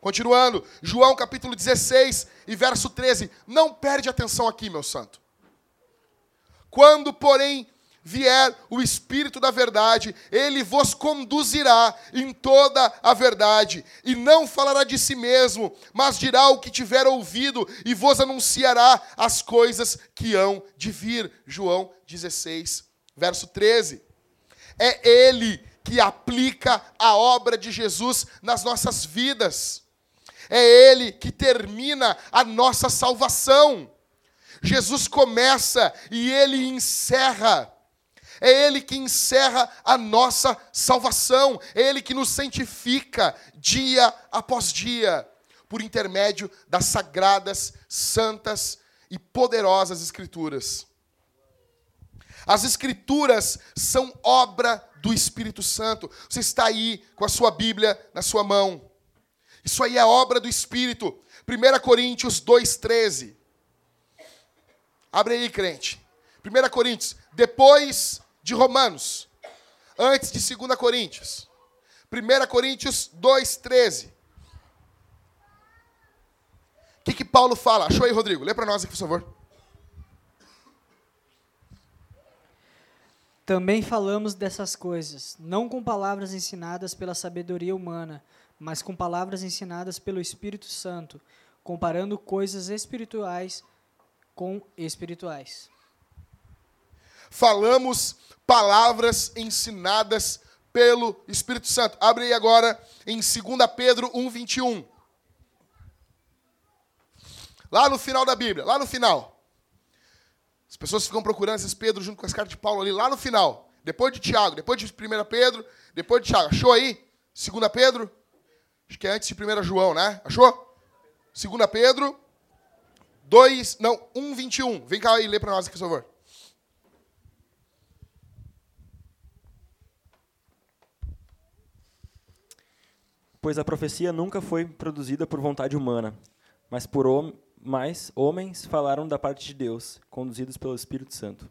Continuando, João capítulo 16 e verso 13. Não perde atenção aqui, meu santo. Quando, porém, vier o Espírito da verdade, ele vos conduzirá em toda a verdade, e não falará de si mesmo, mas dirá o que tiver ouvido, e vos anunciará as coisas que hão de vir. João 16, verso 13. É ele que aplica a obra de Jesus nas nossas vidas. É ele que termina a nossa salvação. Jesus começa e ele encerra. É Ele que encerra a nossa salvação. É Ele que nos santifica dia após dia, por intermédio das sagradas, santas e poderosas Escrituras. As Escrituras são obra do Espírito Santo. Você está aí com a sua Bíblia na sua mão. Isso aí é obra do Espírito. 1 Coríntios 2,13. Abre aí, crente. 1 Coríntios, depois de Romanos, antes de 2 Coríntios. 1 Coríntios 2,13. O que, que Paulo fala? Achou aí, Rodrigo? Lê para nós aqui, por favor. Também falamos dessas coisas, não com palavras ensinadas pela sabedoria humana, mas com palavras ensinadas pelo Espírito Santo, comparando coisas espirituais com espirituais. Falamos palavras ensinadas pelo Espírito Santo. Abre aí agora em 2 Pedro 1, 21. Lá no final da Bíblia, lá no final. As pessoas ficam procurando esses Pedro junto com as cartas de Paulo ali, lá no final. Depois de Tiago, depois de 1 Pedro, depois de Tiago. Achou aí? 2 Pedro? Acho que é antes de 1 João, né? Achou? 2 Pedro 2, não, 1, 21. Vem cá e lê para nós aqui, por favor. Pois a profecia nunca foi produzida por vontade humana, mas por hom mas homens falaram da parte de Deus, conduzidos pelo Espírito Santo.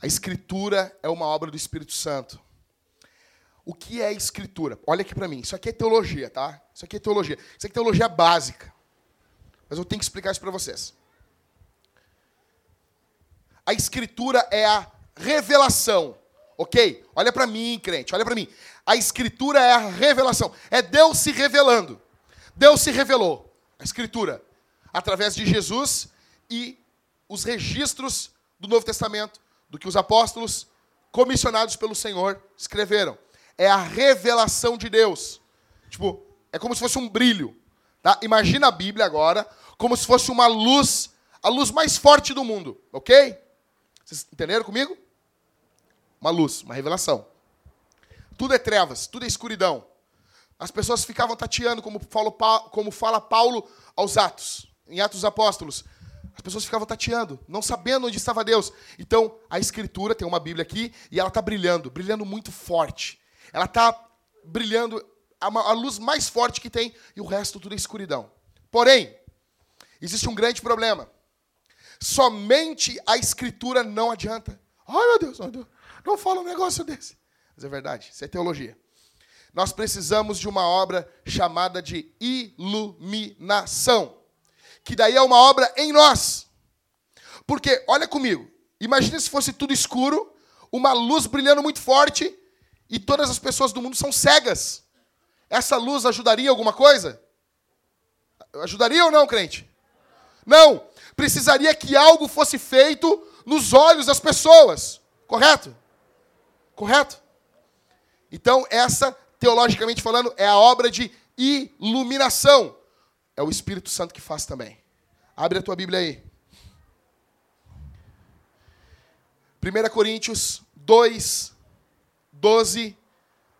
A escritura é uma obra do Espírito Santo. O que é escritura? Olha aqui para mim. Isso aqui é teologia, tá? Isso aqui é teologia. Isso aqui é teologia básica. Mas eu tenho que explicar isso para vocês. A escritura é a revelação, ok? Olha para mim, crente, olha para mim. A escritura é a revelação. É Deus se revelando. Deus se revelou. A escritura através de Jesus e os registros do Novo Testamento, do que os apóstolos comissionados pelo Senhor escreveram. É a revelação de Deus. Tipo, é como se fosse um brilho. Tá? Imagina a Bíblia agora como se fosse uma luz, a luz mais forte do mundo, ok? Vocês entenderam comigo? Uma luz, uma revelação. Tudo é trevas, tudo é escuridão. As pessoas ficavam tateando, como, como fala Paulo aos Atos, em Atos dos Apóstolos. As pessoas ficavam tateando, não sabendo onde estava Deus. Então, a Escritura, tem uma Bíblia aqui, e ela está brilhando, brilhando muito forte. Ela está brilhando, a luz mais forte que tem, e o resto tudo é escuridão. Porém, existe um grande problema. Somente a escritura não adianta. Ai, meu Deus, meu Deus, não fala um negócio desse. Mas é verdade, isso é teologia. Nós precisamos de uma obra chamada de iluminação. Que daí é uma obra em nós. Porque, olha comigo, imagine se fosse tudo escuro, uma luz brilhando muito forte e todas as pessoas do mundo são cegas. Essa luz ajudaria alguma coisa? Ajudaria ou não, crente? Não. Precisaria que algo fosse feito nos olhos das pessoas. Correto? Correto? Então, essa, teologicamente falando, é a obra de iluminação. É o Espírito Santo que faz também. Abre a tua Bíblia aí. 1 Coríntios 2, 12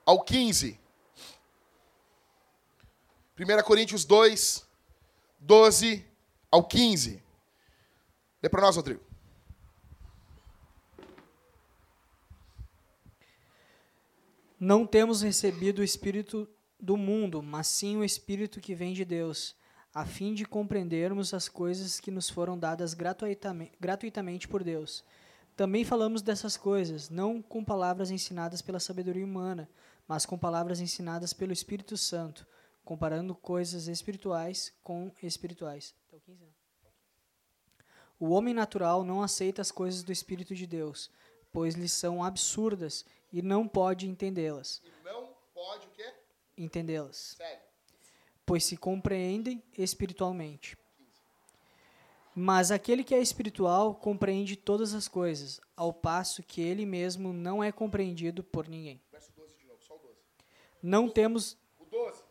ao 15. 1 Coríntios 2, 12 ao 15. Lê para nós, Rodrigo. Não temos recebido o Espírito do mundo, mas sim o Espírito que vem de Deus, a fim de compreendermos as coisas que nos foram dadas gratuitamente, gratuitamente por Deus. Também falamos dessas coisas, não com palavras ensinadas pela sabedoria humana, mas com palavras ensinadas pelo Espírito Santo, comparando coisas espirituais com espirituais. Até o 15? O homem natural não aceita as coisas do Espírito de Deus, pois lhes são absurdas e não pode entendê-las. Não pode o quê? Entendê-las, Segue. pois se compreendem espiritualmente. Mas aquele que é espiritual compreende todas as coisas, ao passo que ele mesmo não é compreendido por ninguém. Verso 12 de novo, só o 12. Não temos O 12.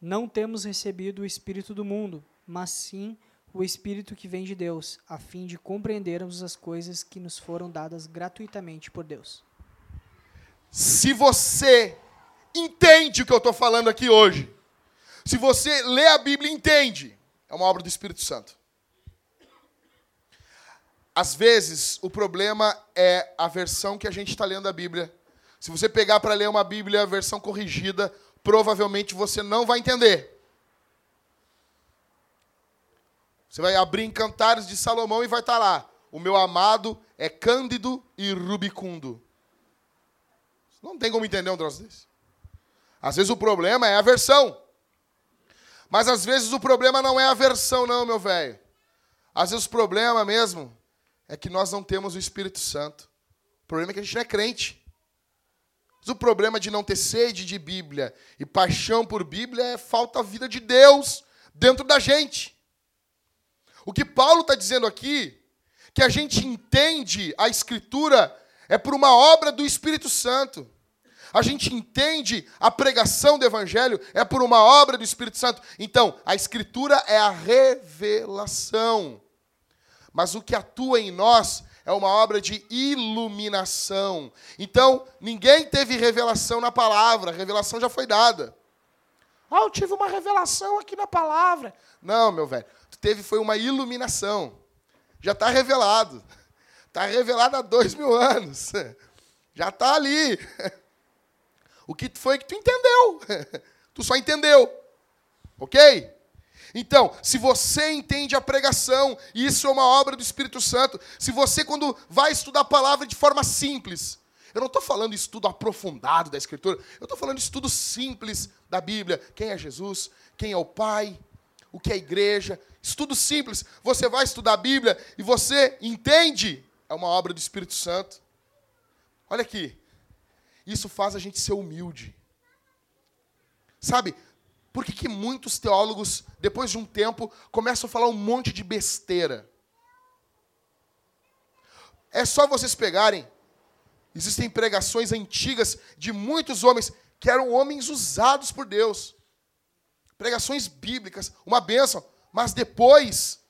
não temos recebido o espírito do mundo, mas sim o espírito que vem de Deus, a fim de compreendermos as coisas que nos foram dadas gratuitamente por Deus. Se você entende o que eu estou falando aqui hoje, se você lê a Bíblia e entende, é uma obra do Espírito Santo. Às vezes, o problema é a versão que a gente está lendo a Bíblia. Se você pegar para ler uma Bíblia, a versão corrigida, provavelmente você não vai entender. Você vai abrir em Cantares de Salomão e vai estar lá. O meu amado é cândido e rubicundo. Não tem como entender um troço desse. Às vezes o problema é a versão. Mas às vezes o problema não é a versão, não, meu velho. Às vezes o problema mesmo é que nós não temos o Espírito Santo. O problema é que a gente não é crente. Mas o problema de não ter sede de Bíblia e paixão por Bíblia é falta a vida de Deus dentro da gente. O que Paulo está dizendo aqui, que a gente entende a Escritura, é por uma obra do Espírito Santo. A gente entende a pregação do Evangelho, é por uma obra do Espírito Santo. Então, a Escritura é a revelação. Mas o que atua em nós é uma obra de iluminação. Então, ninguém teve revelação na palavra, a revelação já foi dada. Ah, eu tive uma revelação aqui na palavra. Não, meu velho, teve foi uma iluminação. Já está revelado. Está revelado há dois mil anos. Já está ali. O que foi que tu entendeu? Tu só entendeu. Ok? Então, se você entende a pregação, isso é uma obra do Espírito Santo, se você, quando vai estudar a palavra de forma simples, eu não estou falando estudo aprofundado da Escritura, eu estou falando estudo simples da Bíblia. Quem é Jesus? Quem é o Pai? O que é a igreja? Estudo simples. Você vai estudar a Bíblia e você entende, é uma obra do Espírito Santo. Olha aqui. Isso faz a gente ser humilde. Sabe, por que, que muitos teólogos, depois de um tempo, começam a falar um monte de besteira? É só vocês pegarem. Existem pregações antigas de muitos homens que eram homens usados por Deus. Pregações bíblicas, uma bênção. Mas depois,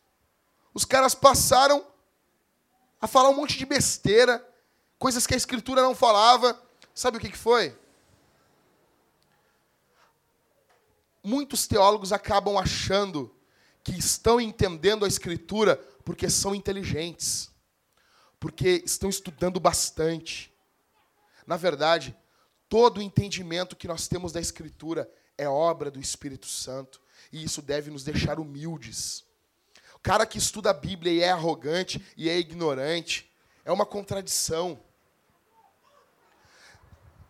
os caras passaram a falar um monte de besteira, coisas que a Escritura não falava. Sabe o que, foi? Muitos teólogos acabam achando que estão entendendo a Escritura porque são inteligentes, porque estão estudando bastante. Na verdade, Todo o entendimento que nós temos da Escritura é obra do Espírito Santo. E isso deve nos deixar humildes. O cara que estuda a Bíblia e é arrogante e é ignorante é uma contradição.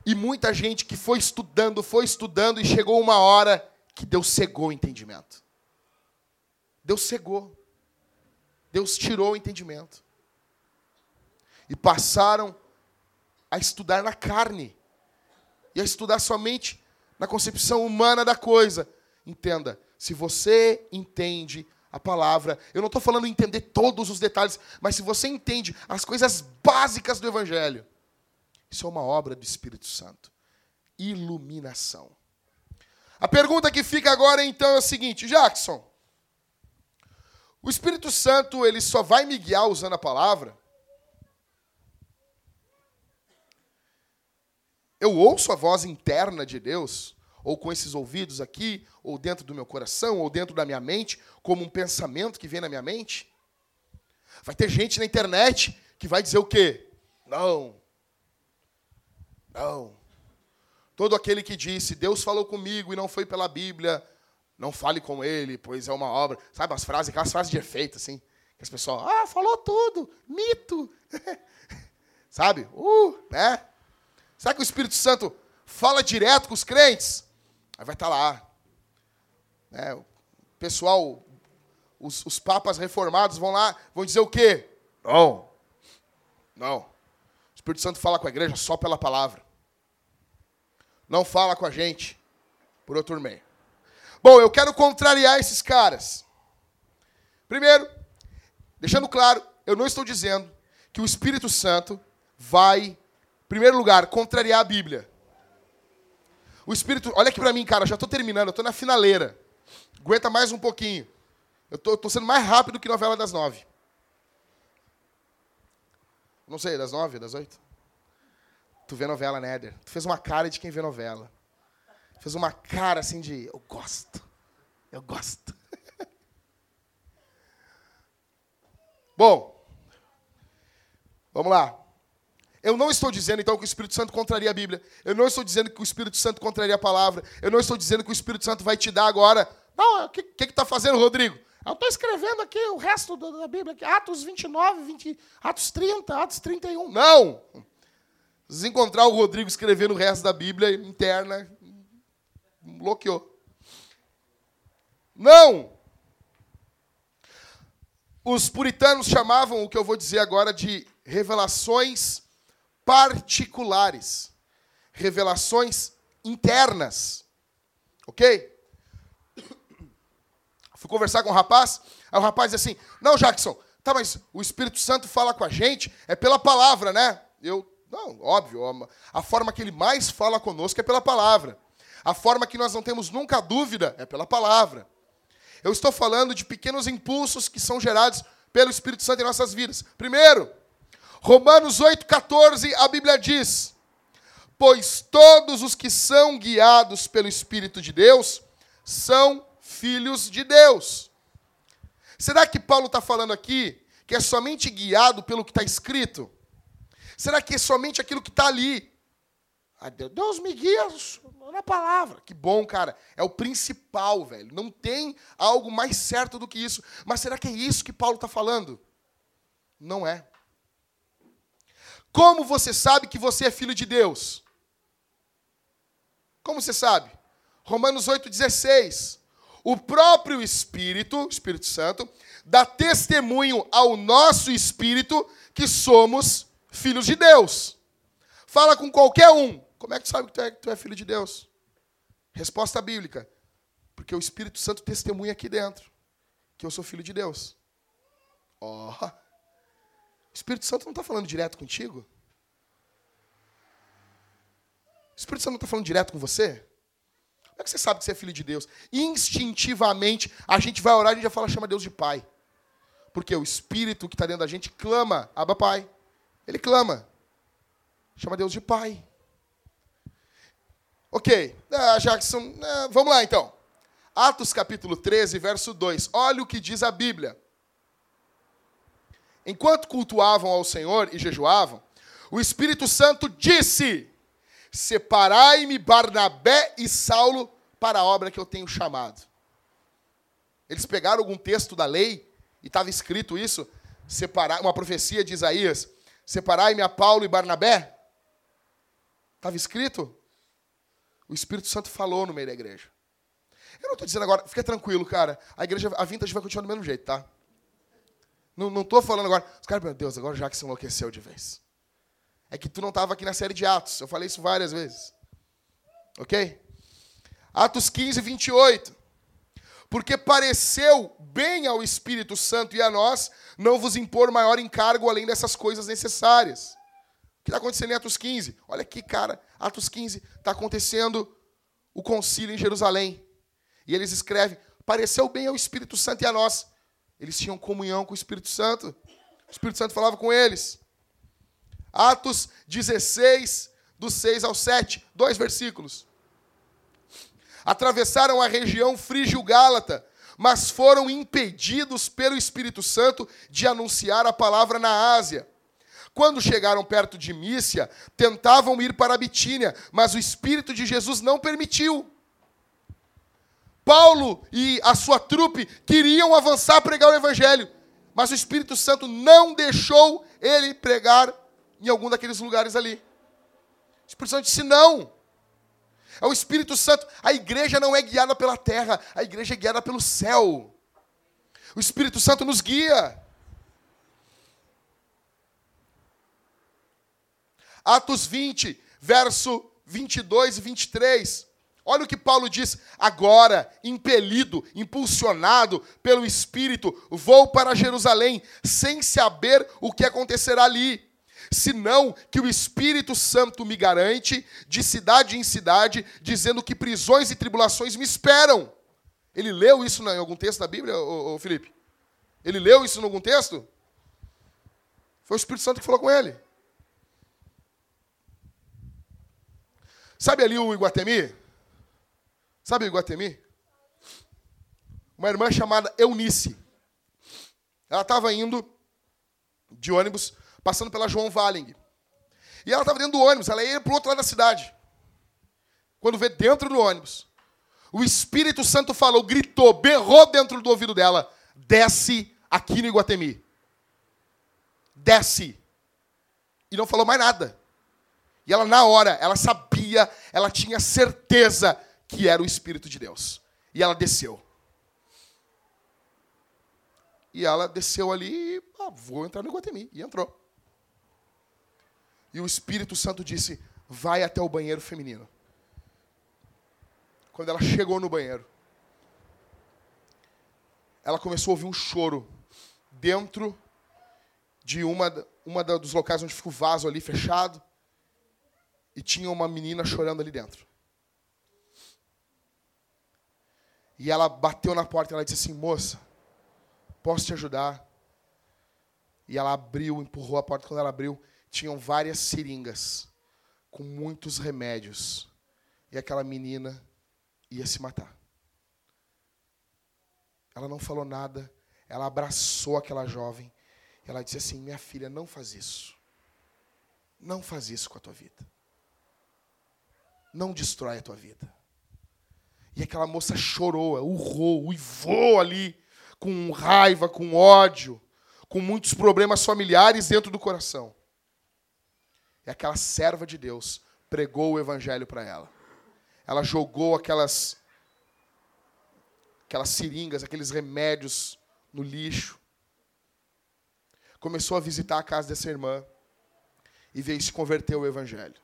E muita gente que foi estudando, foi estudando e chegou uma hora que Deus cegou o entendimento. Deus cegou. Deus tirou o entendimento. E passaram a estudar na carne. E a estudar somente na concepção humana da coisa. Entenda, se você entende a palavra, eu não estou falando entender todos os detalhes, mas se você entende as coisas básicas do Evangelho, isso é uma obra do Espírito Santo. Iluminação. A pergunta que fica agora então é o seguinte, Jackson. O Espírito Santo, ele só vai me guiar usando a palavra? Eu ouço a voz interna de Deus, ou com esses ouvidos aqui, ou dentro do meu coração, ou dentro da minha mente, como um pensamento que vem na minha mente? Vai ter gente na internet que vai dizer o quê? Não, não. Todo aquele que disse, Deus falou comigo e não foi pela Bíblia, não fale com ele, pois é uma obra. Sabe as frases, aquelas frases de efeito, assim, que as pessoas, ah, falou tudo, mito. Sabe? Uh, né? Será que o Espírito Santo fala direto com os crentes? Aí vai estar tá lá. Né? O pessoal, os, os papas reformados vão lá, vão dizer o quê? Não. Não. O Espírito Santo fala com a igreja só pela palavra não fala com a gente por outro meio. Bom, eu quero contrariar esses caras. Primeiro, deixando claro, eu não estou dizendo que o Espírito Santo vai, em primeiro lugar, contrariar a Bíblia. O Espírito, olha aqui para mim, cara, já estou terminando, eu estou na finaleira. Aguenta mais um pouquinho. Eu estou sendo mais rápido que novela das nove. Não sei, das nove, das oito? Tu vê novela, né? Tu fez uma cara de quem vê novela. Fez uma cara assim de eu gosto. Eu gosto. Bom, vamos lá. Eu não estou dizendo, então, que o Espírito Santo contraria a Bíblia. Eu não estou dizendo que o Espírito Santo contraria a palavra. Eu não estou dizendo que o Espírito Santo vai te dar agora. Não, o que está fazendo, Rodrigo? Eu estou escrevendo aqui o resto da Bíblia, aqui, Atos 29, 20, Atos 30, Atos 31. Não! Se encontrar o Rodrigo escrevendo o resto da Bíblia interna, bloqueou. Não! Os puritanos chamavam o que eu vou dizer agora de revelações particulares. Revelações internas. Ok? Fui conversar com um rapaz, aí o rapaz disse assim: Não, Jackson, tá, mas o Espírito Santo fala com a gente, é pela palavra, né? Eu não, óbvio. A forma que ele mais fala conosco é pela palavra. A forma que nós não temos nunca dúvida é pela palavra. Eu estou falando de pequenos impulsos que são gerados pelo Espírito Santo em nossas vidas. Primeiro, Romanos 8,14, a Bíblia diz: Pois todos os que são guiados pelo Espírito de Deus são filhos de Deus. Será que Paulo está falando aqui que é somente guiado pelo que está escrito? Será que é somente aquilo que está ali? Ah, Deus me guia na palavra. Que bom, cara. É o principal, velho. Não tem algo mais certo do que isso. Mas será que é isso que Paulo está falando? Não é. Como você sabe que você é filho de Deus? Como você sabe? Romanos 8,16. O próprio Espírito, Espírito Santo, dá testemunho ao nosso espírito que somos filhos de Deus. Fala com qualquer um. Como é que tu sabe que tu é, que tu é filho de Deus? Resposta bíblica. Porque o Espírito Santo testemunha aqui dentro que eu sou filho de Deus. Ó. Oh. O Espírito Santo não está falando direto contigo? O Espírito Santo não está falando direto com você? Como é que você sabe que você é filho de Deus? Instintivamente, a gente vai orar e a gente já fala, chama Deus de Pai. Porque o Espírito que está dentro da gente clama, Abba Pai. Ele clama. Chama Deus de Pai. Ok. Ah, Jackson, ah, vamos lá então. Atos capítulo 13, verso 2. Olha o que diz a Bíblia. Enquanto cultuavam ao Senhor e jejuavam, o Espírito Santo disse: Separai-me Barnabé e Saulo para a obra que eu tenho chamado. Eles pegaram algum texto da lei e estava escrito isso, separar, uma profecia de Isaías, separai-me a Paulo e Barnabé. Estava escrito? O Espírito Santo falou no meio da igreja. Eu não estou dizendo agora, fica tranquilo, cara. A igreja, a vintage vai continuar do mesmo jeito, tá? Não estou falando agora. Os caras, meu Deus, agora já que se enlouqueceu de vez. É que tu não estava aqui na série de Atos. Eu falei isso várias vezes. Ok? Atos 15, 28. Porque pareceu bem ao Espírito Santo e a nós não vos impor maior encargo além dessas coisas necessárias. O que está acontecendo em Atos 15? Olha aqui, cara. Atos 15 está acontecendo o concílio em Jerusalém. E eles escrevem: pareceu bem ao Espírito Santo e a nós. Eles tinham comunhão com o Espírito Santo. O Espírito Santo falava com eles. Atos 16, do 6 ao 7, dois versículos. Atravessaram a região frígio-gálata, mas foram impedidos pelo Espírito Santo de anunciar a palavra na Ásia. Quando chegaram perto de Mícia, tentavam ir para a Bitínia, mas o Espírito de Jesus não permitiu. Paulo e a sua trupe queriam avançar pregar o Evangelho, mas o Espírito Santo não deixou ele pregar em algum daqueles lugares ali. O Espírito Santo disse não. É o Espírito Santo. A igreja não é guiada pela terra, a igreja é guiada pelo céu. O Espírito Santo nos guia. Atos 20, verso 22 e 23. Olha o que Paulo diz. Agora, impelido, impulsionado pelo Espírito, vou para Jerusalém, sem saber o que acontecerá ali. Senão que o Espírito Santo me garante, de cidade em cidade, dizendo que prisões e tribulações me esperam. Ele leu isso em algum texto da Bíblia, ô, ô, Felipe? Ele leu isso em algum texto? Foi o Espírito Santo que falou com ele. Sabe ali o Iguatemi? Sabe o Iguatemi? Uma irmã chamada Eunice. Ela estava indo de ônibus, passando pela João Valing. E ela estava dentro do ônibus, ela ia para o outro lado da cidade. Quando vê dentro do ônibus, o Espírito Santo falou, gritou, berrou dentro do ouvido dela: desce aqui no Iguatemi. Desce. E não falou mais nada. E ela, na hora, ela sabia, ela tinha certeza que era o Espírito de Deus. E ela desceu. E ela desceu ali, ah, vou entrar no Iguatemi. E entrou. E o Espírito Santo disse: vai até o banheiro feminino. Quando ela chegou no banheiro, ela começou a ouvir um choro dentro de uma, uma dos locais onde fica o vaso ali fechado. E tinha uma menina chorando ali dentro. E ela bateu na porta e ela disse assim: Moça, posso te ajudar? E ela abriu, empurrou a porta. Quando ela abriu, tinham várias seringas com muitos remédios. E aquela menina ia se matar. Ela não falou nada, ela abraçou aquela jovem. Ela disse assim: Minha filha, não faz isso. Não faz isso com a tua vida. Não destrói a tua vida. E aquela moça chorou, urrou, uivou ali, com raiva, com ódio, com muitos problemas familiares dentro do coração. E aquela serva de Deus pregou o evangelho para ela. Ela jogou aquelas aquelas seringas, aqueles remédios no lixo. Começou a visitar a casa dessa irmã e veio se converter ao evangelho.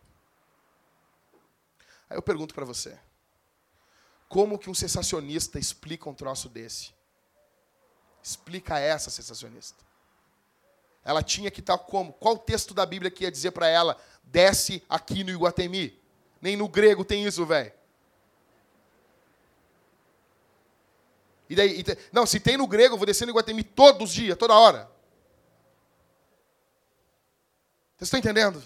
Aí eu pergunto para você: como que um sensacionista explica um troço desse? Explica essa sensacionista. Ela tinha que estar como? Qual texto da Bíblia que ia dizer para ela, desce aqui no Iguatemi? Nem no grego tem isso, velho. E daí, e não, se tem no grego, eu vou descer no Iguatemi todos os dias, toda hora. Vocês estão entendendo?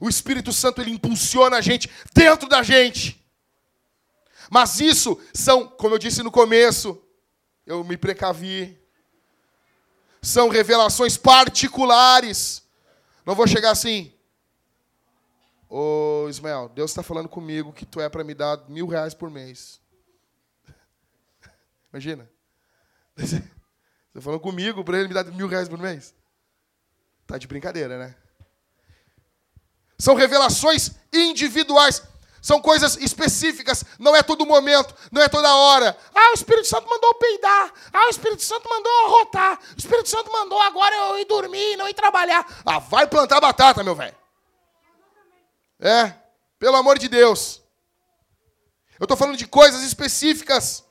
O Espírito Santo ele impulsiona a gente dentro da gente. Mas isso são, como eu disse no começo, eu me precavi. São revelações particulares. Não vou chegar assim. Ô Ismael, Deus está falando comigo que tu é para me dar mil reais por mês. Imagina. Você falando comigo para ele me dar mil reais por mês? Tá de brincadeira, né? São revelações individuais. São coisas específicas, não é todo momento, não é toda hora. Ah, o Espírito Santo mandou peidar. Ah, o Espírito Santo mandou eu arrotar. O Espírito Santo mandou agora eu ir dormir, não ir trabalhar. Ah, vai plantar batata, meu velho. É, pelo amor de Deus. Eu estou falando de coisas específicas.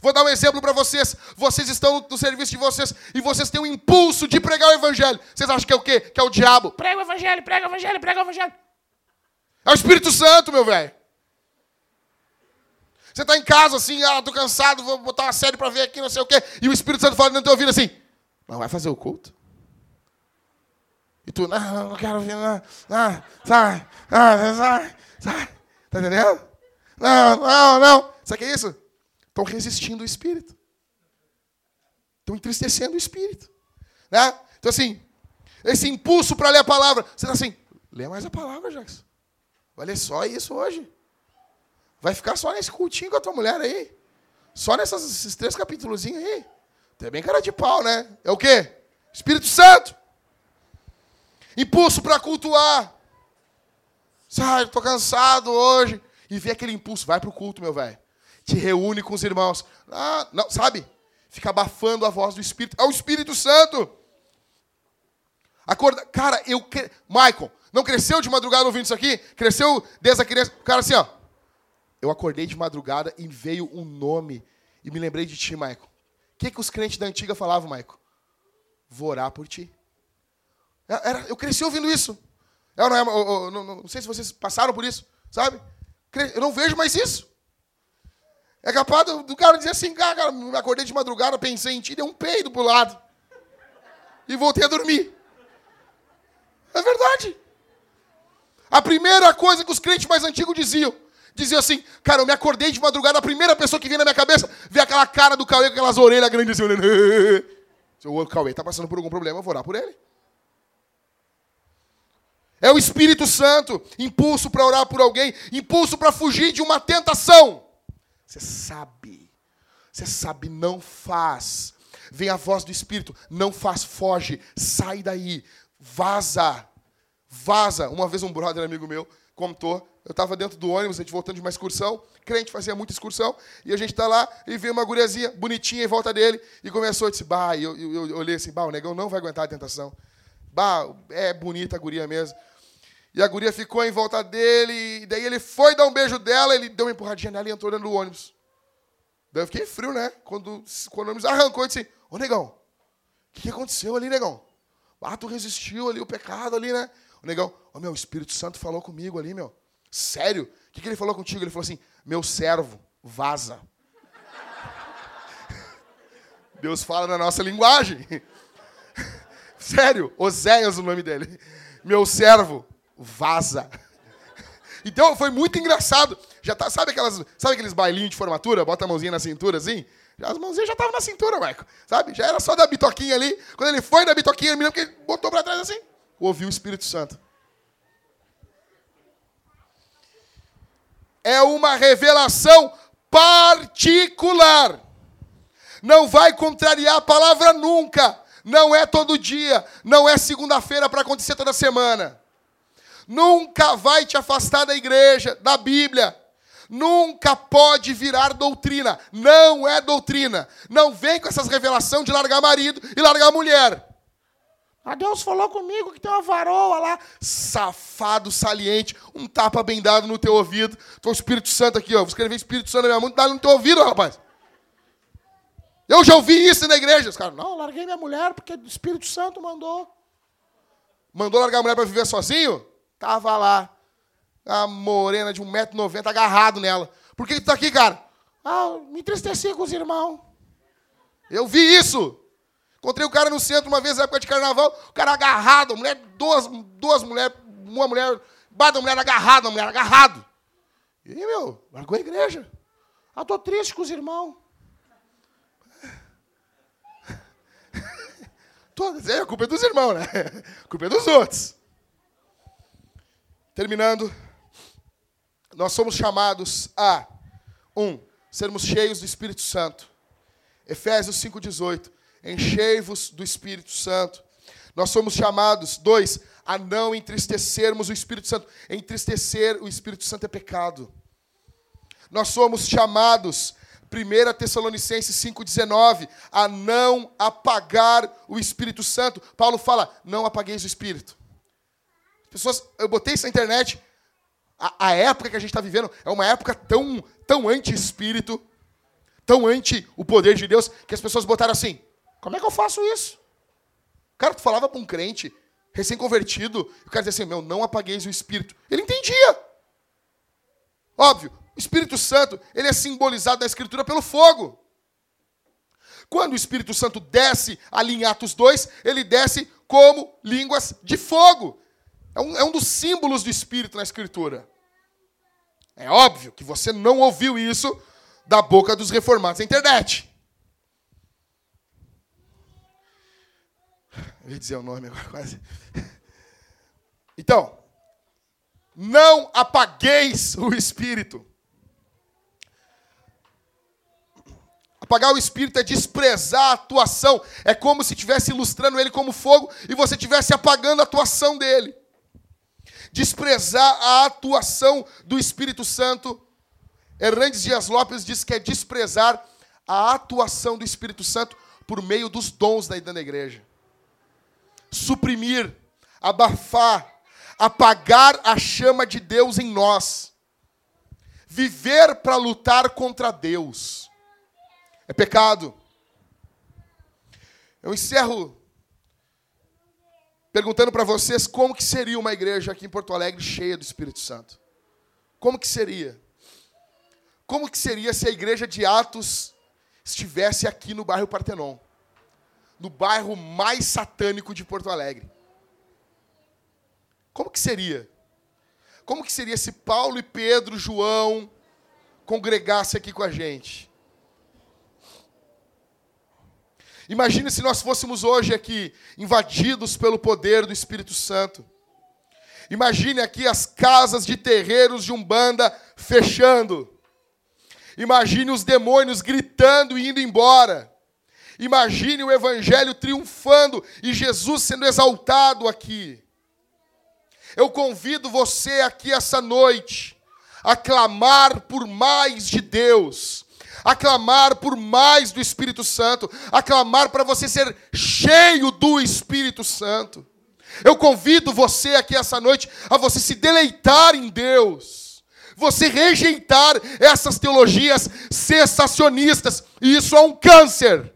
Vou dar um exemplo para vocês. Vocês estão no serviço de vocês e vocês têm um impulso de pregar o evangelho. Vocês acham que é o quê? Que é o diabo. Prega o evangelho, prega o evangelho, prega o evangelho. É o Espírito Santo, meu velho. Você está em casa assim, ah, tô cansado, vou botar uma série para ver aqui, não sei o quê. E o Espírito Santo fala dentro teu ouvido assim: Não vai fazer o culto? E tu, não, não quero ver, não. Ah, sai, ah, sai, sai. Tá entendendo? Não, não, não. Sabe o que é isso? Estão resistindo o Espírito. Estão entristecendo o Espírito. Né? Então, assim, esse impulso para ler a palavra. Você está assim, lê mais a palavra, Jackson. Ler só isso hoje. Vai ficar só nesse cultinho com a tua mulher aí. Só nesses três capítulos aí. Tem bem cara de pau, né? É o quê? Espírito Santo. Impulso para cultuar. Sai, estou cansado hoje. E vê aquele impulso, vai para o culto, meu velho. Te reúne com os irmãos. Ah, não, sabe? Fica abafando a voz do Espírito. É o Espírito Santo. Acorda. Cara, eu. Michael, não cresceu de madrugada ouvindo isso aqui? Cresceu desde a criança. Cara, assim, ó. Eu acordei de madrugada e veio um nome. E me lembrei de ti, Michael. O que, que os crentes da antiga falavam, Michael? Vou orar por ti. É, era, eu cresci ouvindo isso. Eu não, eu, eu, não, não, sei se vocês passaram por isso, sabe? Eu não vejo mais isso. É capaz do, do cara dizer assim, cara, me acordei de madrugada, pensei em ti, dei um peido pro lado. E voltei a dormir. É verdade. A primeira coisa que os crentes mais antigos diziam, diziam assim, cara, eu me acordei de madrugada, a primeira pessoa que vem na minha cabeça, vê aquela cara do Cauê com aquelas orelhas grandes assim, olhando. O Cauê está passando por algum problema, eu vou orar por ele. É o Espírito Santo, impulso para orar por alguém, impulso para fugir de uma tentação. Você sabe, você sabe, não faz. Vem a voz do Espírito, não faz, foge, sai daí, vaza, vaza. Uma vez um brother amigo meu contou, eu estava dentro do ônibus, a gente voltando de uma excursão, crente fazia muita excursão, e a gente está lá, e veio uma guriazinha bonitinha em volta dele, e começou a dizer, bah, eu, eu, eu, olhei assim, bah, o negão não vai aguentar a tentação. Bah, é bonita a guria mesmo. E a guria ficou em volta dele, e daí ele foi dar um beijo dela, ele deu uma empurradinha nela e entrou dentro do ônibus. Daí eu fiquei frio, né? Quando, quando o ônibus arrancou, eu disse, ô negão, o que, que aconteceu ali, negão? Ah, tu resistiu ali, o pecado ali, né? O negão, ô meu, o Espírito Santo falou comigo ali, meu. Sério? O que, que ele falou contigo? Ele falou assim, meu servo, vaza. Deus fala na nossa linguagem. Sério, Oséias o nome dele. Meu servo, vaza. Então foi muito engraçado. Já tá, sabe aquelas, sabe aqueles bailinhos de formatura? Bota a mãozinha na cintura assim. As mãozinhas já estavam na cintura, Michael. Sabe? Já era só da bitoquinha ali. Quando ele foi da bitoquinha, me lembro que ele botou para trás assim. Ouviu o Espírito Santo. É uma revelação particular. Não vai contrariar a palavra nunca. Não é todo dia. Não é segunda-feira para acontecer toda semana nunca vai te afastar da igreja, da Bíblia. Nunca pode virar doutrina. Não é doutrina. Não vem com essas revelações de largar marido e largar mulher. Ah, Deus falou comigo que tem uma varoa lá. Safado, saliente. Um tapa bem dado no teu ouvido. Tô o Espírito Santo aqui, ó. Vou escrever Espírito Santo na minha mão, dá no teu ouvido, rapaz. Eu já ouvi isso na igreja. Os caras, não, larguei minha mulher porque o Espírito Santo mandou. Mandou largar a mulher para viver sozinho? Tava lá, a morena de 1,90m agarrado nela. Por que tu tá aqui, cara? Ah, me entristeci com os irmãos. Eu vi isso. Encontrei o cara no centro uma vez, na época de carnaval, o cara agarrado, mulher, duas, duas mulheres, uma mulher, bada mulher agarrada, uma mulher agarrado. E aí, meu, largou a igreja. Ah, tô triste com os irmãos. Todas, é, a culpa é dos irmãos, né? A culpa é dos outros. Terminando, nós somos chamados a, um, sermos cheios do Espírito Santo. Efésios 5,18. Enchei-vos do Espírito Santo. Nós somos chamados, dois, a não entristecermos o Espírito Santo. Entristecer o Espírito Santo é pecado. Nós somos chamados, 1 Tessalonicenses 5,19, a não apagar o Espírito Santo. Paulo fala, não apagueis o Espírito. Pessoas, eu botei isso na internet. A, a época que a gente está vivendo é uma época tão, tão anti-espírito, tão anti o poder de Deus, que as pessoas botaram assim: como é que eu faço isso? Cara, tu falava para um crente recém-convertido, o cara dizia assim: meu, não apagueis o espírito. Ele entendia. Óbvio, o Espírito Santo, ele é simbolizado na Escritura pelo fogo. Quando o Espírito Santo desce ali em Atos 2, ele desce como línguas de fogo. É um, é um dos símbolos do Espírito na Escritura. É óbvio que você não ouviu isso da boca dos reformados na internet. Eu ia dizer o nome agora quase. Então, não apagueis o Espírito. Apagar o espírito é desprezar a atuação. É como se estivesse ilustrando ele como fogo e você estivesse apagando a atuação dele desprezar a atuação do Espírito Santo. Hernandes Dias Lopes diz que é desprezar a atuação do Espírito Santo por meio dos dons da igreja. Suprimir, abafar, apagar a chama de Deus em nós. Viver para lutar contra Deus. É pecado. Eu encerro perguntando para vocês como que seria uma igreja aqui em Porto Alegre cheia do Espírito Santo. Como que seria? Como que seria se a igreja de Atos estivesse aqui no bairro Partenon? No bairro mais satânico de Porto Alegre. Como que seria? Como que seria se Paulo e Pedro, João congregassem aqui com a gente? Imagine se nós fôssemos hoje aqui invadidos pelo poder do Espírito Santo. Imagine aqui as casas de terreiros de Umbanda fechando. Imagine os demônios gritando e indo embora. Imagine o Evangelho triunfando e Jesus sendo exaltado aqui. Eu convido você aqui essa noite a clamar por mais de Deus a clamar por mais do Espírito Santo, a clamar para você ser cheio do Espírito Santo. Eu convido você aqui essa noite a você se deleitar em Deus, você rejeitar essas teologias cessacionistas, e isso é um câncer.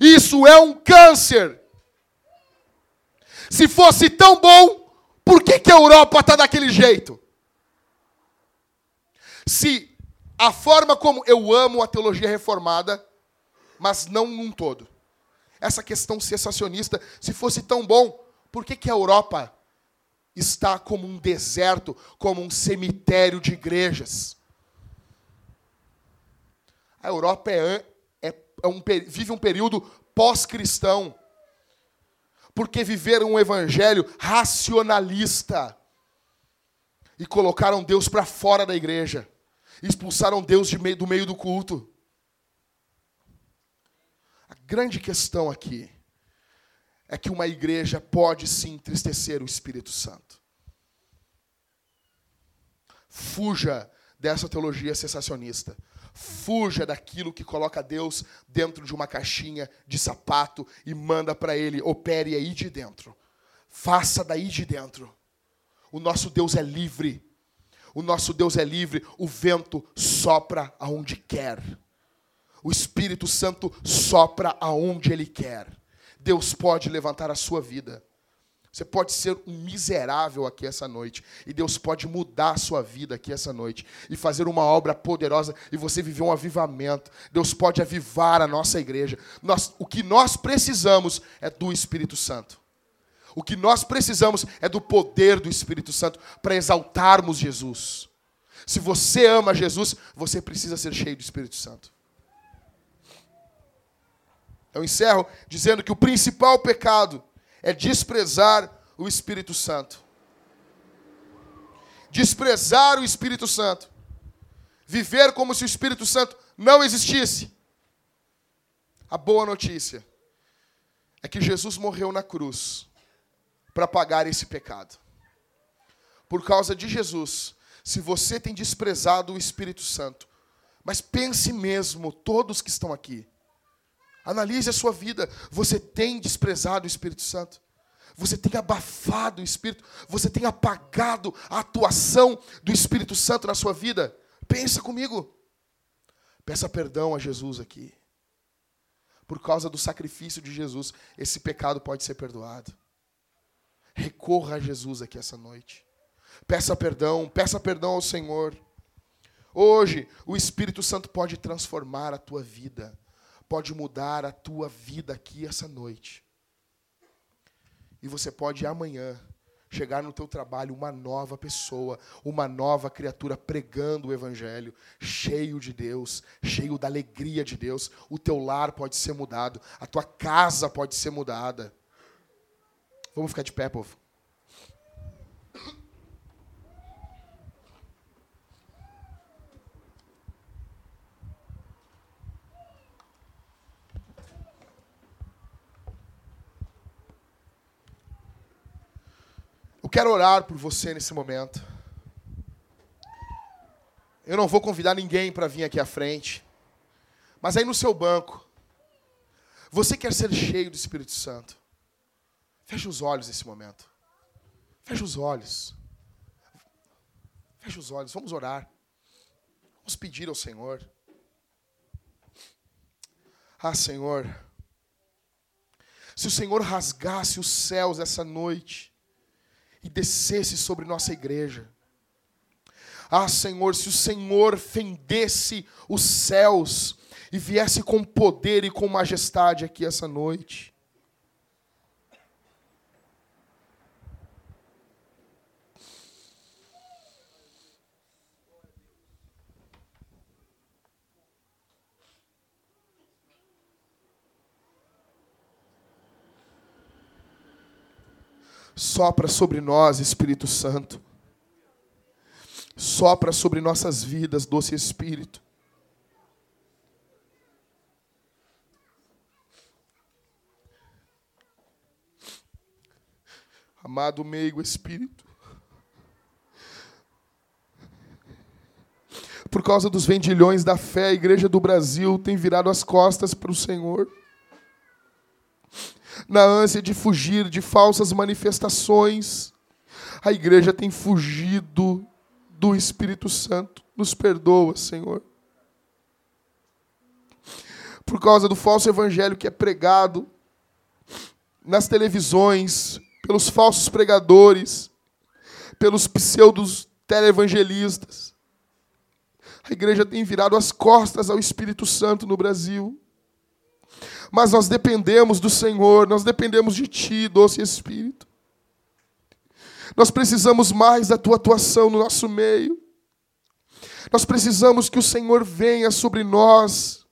Isso é um câncer. Se fosse tão bom, por que, que a Europa está daquele jeito? Se a forma como eu amo a teologia reformada, mas não num todo. Essa questão sensacionista, se fosse tão bom, por que, que a Europa está como um deserto, como um cemitério de igrejas? A Europa é, é, um, vive um período pós-cristão, porque viveram um evangelho racionalista e colocaram Deus para fora da igreja expulsaram Deus de meio, do meio do culto. A grande questão aqui é que uma igreja pode sim entristecer o Espírito Santo. Fuja dessa teologia sensacionista. Fuja daquilo que coloca Deus dentro de uma caixinha de sapato e manda para ele, opere aí de dentro. Faça daí de dentro. O nosso Deus é livre. O nosso Deus é livre, o vento sopra aonde quer. O Espírito Santo sopra aonde ele quer. Deus pode levantar a sua vida. Você pode ser um miserável aqui essa noite. E Deus pode mudar a sua vida aqui essa noite. E fazer uma obra poderosa. E você viver um avivamento. Deus pode avivar a nossa igreja. Nós, o que nós precisamos é do Espírito Santo. O que nós precisamos é do poder do Espírito Santo para exaltarmos Jesus. Se você ama Jesus, você precisa ser cheio do Espírito Santo. Eu encerro dizendo que o principal pecado é desprezar o Espírito Santo. desprezar o Espírito Santo, viver como se o Espírito Santo não existisse. A boa notícia é que Jesus morreu na cruz para pagar esse pecado. Por causa de Jesus, se você tem desprezado o Espírito Santo, mas pense mesmo, todos que estão aqui, analise a sua vida. Você tem desprezado o Espírito Santo? Você tem abafado o Espírito? Você tem apagado a atuação do Espírito Santo na sua vida? Pensa comigo. Peça perdão a Jesus aqui. Por causa do sacrifício de Jesus, esse pecado pode ser perdoado. Recorra a Jesus aqui essa noite. Peça perdão, peça perdão ao Senhor. Hoje, o Espírito Santo pode transformar a tua vida, pode mudar a tua vida aqui essa noite. E você pode amanhã chegar no teu trabalho uma nova pessoa, uma nova criatura pregando o evangelho, cheio de Deus, cheio da alegria de Deus. O teu lar pode ser mudado, a tua casa pode ser mudada. Vamos ficar de pé, povo. Eu quero orar por você nesse momento. Eu não vou convidar ninguém para vir aqui à frente. Mas aí no seu banco, você quer ser cheio do Espírito Santo. Feche os olhos nesse momento. Feche os olhos. Feche os olhos, vamos orar. Vamos pedir ao Senhor. Ah, Senhor, se o Senhor rasgasse os céus essa noite, e descesse sobre nossa igreja. Ah, Senhor, se o Senhor fendesse os céus e viesse com poder e com majestade aqui essa noite. Sopra sobre nós, Espírito Santo. Sopra sobre nossas vidas, doce Espírito. Amado meigo Espírito. Por causa dos vendilhões da fé, a igreja do Brasil tem virado as costas para o Senhor na ânsia de fugir de falsas manifestações, a igreja tem fugido do Espírito Santo. Nos perdoa, Senhor. Por causa do falso evangelho que é pregado nas televisões, pelos falsos pregadores, pelos pseudos televangelistas. A igreja tem virado as costas ao Espírito Santo no Brasil. Mas nós dependemos do Senhor, nós dependemos de Ti, doce Espírito. Nós precisamos mais da Tua atuação no nosso meio. Nós precisamos que o Senhor venha sobre nós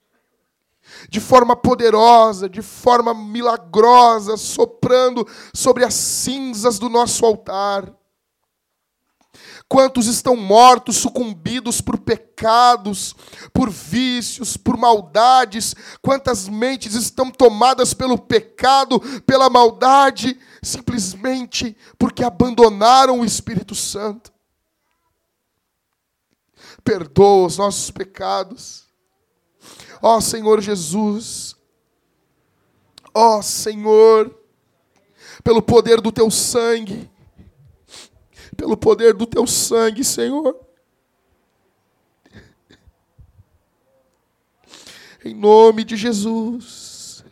de forma poderosa, de forma milagrosa, soprando sobre as cinzas do nosso altar. Quantos estão mortos, sucumbidos por pecados, por vícios, por maldades? Quantas mentes estão tomadas pelo pecado, pela maldade, simplesmente porque abandonaram o Espírito Santo? Perdoa os nossos pecados. Ó Senhor Jesus, ó Senhor, pelo poder do teu sangue, pelo poder do teu sangue, Senhor. Em nome de Jesus.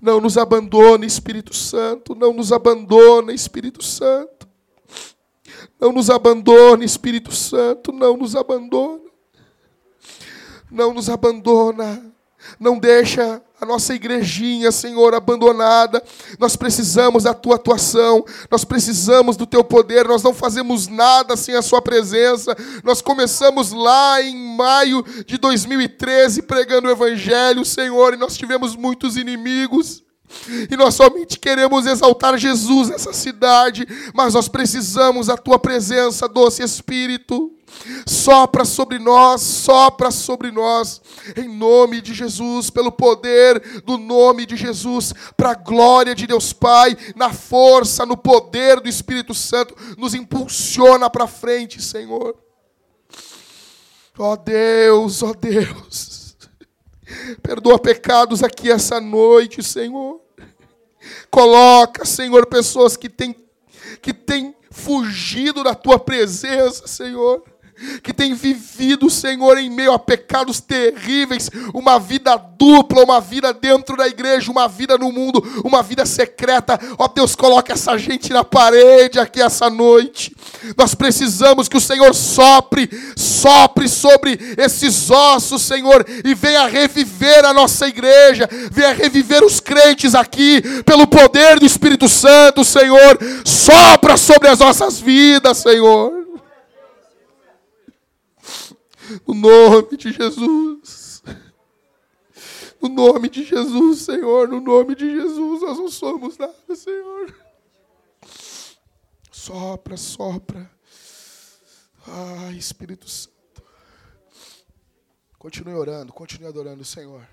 Não nos abandone, Espírito Santo. Não nos abandone, Espírito Santo. Não nos abandone, Espírito Santo. Não nos abandone. Não nos abandona. Não deixa nossa igrejinha, Senhor, abandonada. Nós precisamos da tua atuação, nós precisamos do teu poder, nós não fazemos nada sem a sua presença. Nós começamos lá em maio de 2013 pregando o evangelho, Senhor, e nós tivemos muitos inimigos. E nós somente queremos exaltar Jesus nessa cidade, mas nós precisamos da tua presença, doce Espírito. Sopra sobre nós, sopra sobre nós, em nome de Jesus, pelo poder do nome de Jesus, para a glória de Deus Pai, na força, no poder do Espírito Santo, nos impulsiona para frente, Senhor. Ó oh Deus, ó oh Deus, perdoa pecados aqui essa noite, Senhor. Coloca, Senhor, pessoas que têm, que têm fugido da tua presença, Senhor que tem vivido, Senhor, em meio a pecados terríveis, uma vida dupla, uma vida dentro da igreja, uma vida no mundo, uma vida secreta. Ó Deus, coloca essa gente na parede aqui essa noite. Nós precisamos que o Senhor sopre, sopre sobre esses ossos, Senhor, e venha reviver a nossa igreja, venha reviver os crentes aqui, pelo poder do Espírito Santo, Senhor. Sopra sobre as nossas vidas, Senhor. No nome de Jesus. No nome de Jesus, Senhor. No nome de Jesus, nós não somos nada, Senhor. Sopra, sopra. Ai, Espírito Santo. Continue orando, continue adorando o Senhor.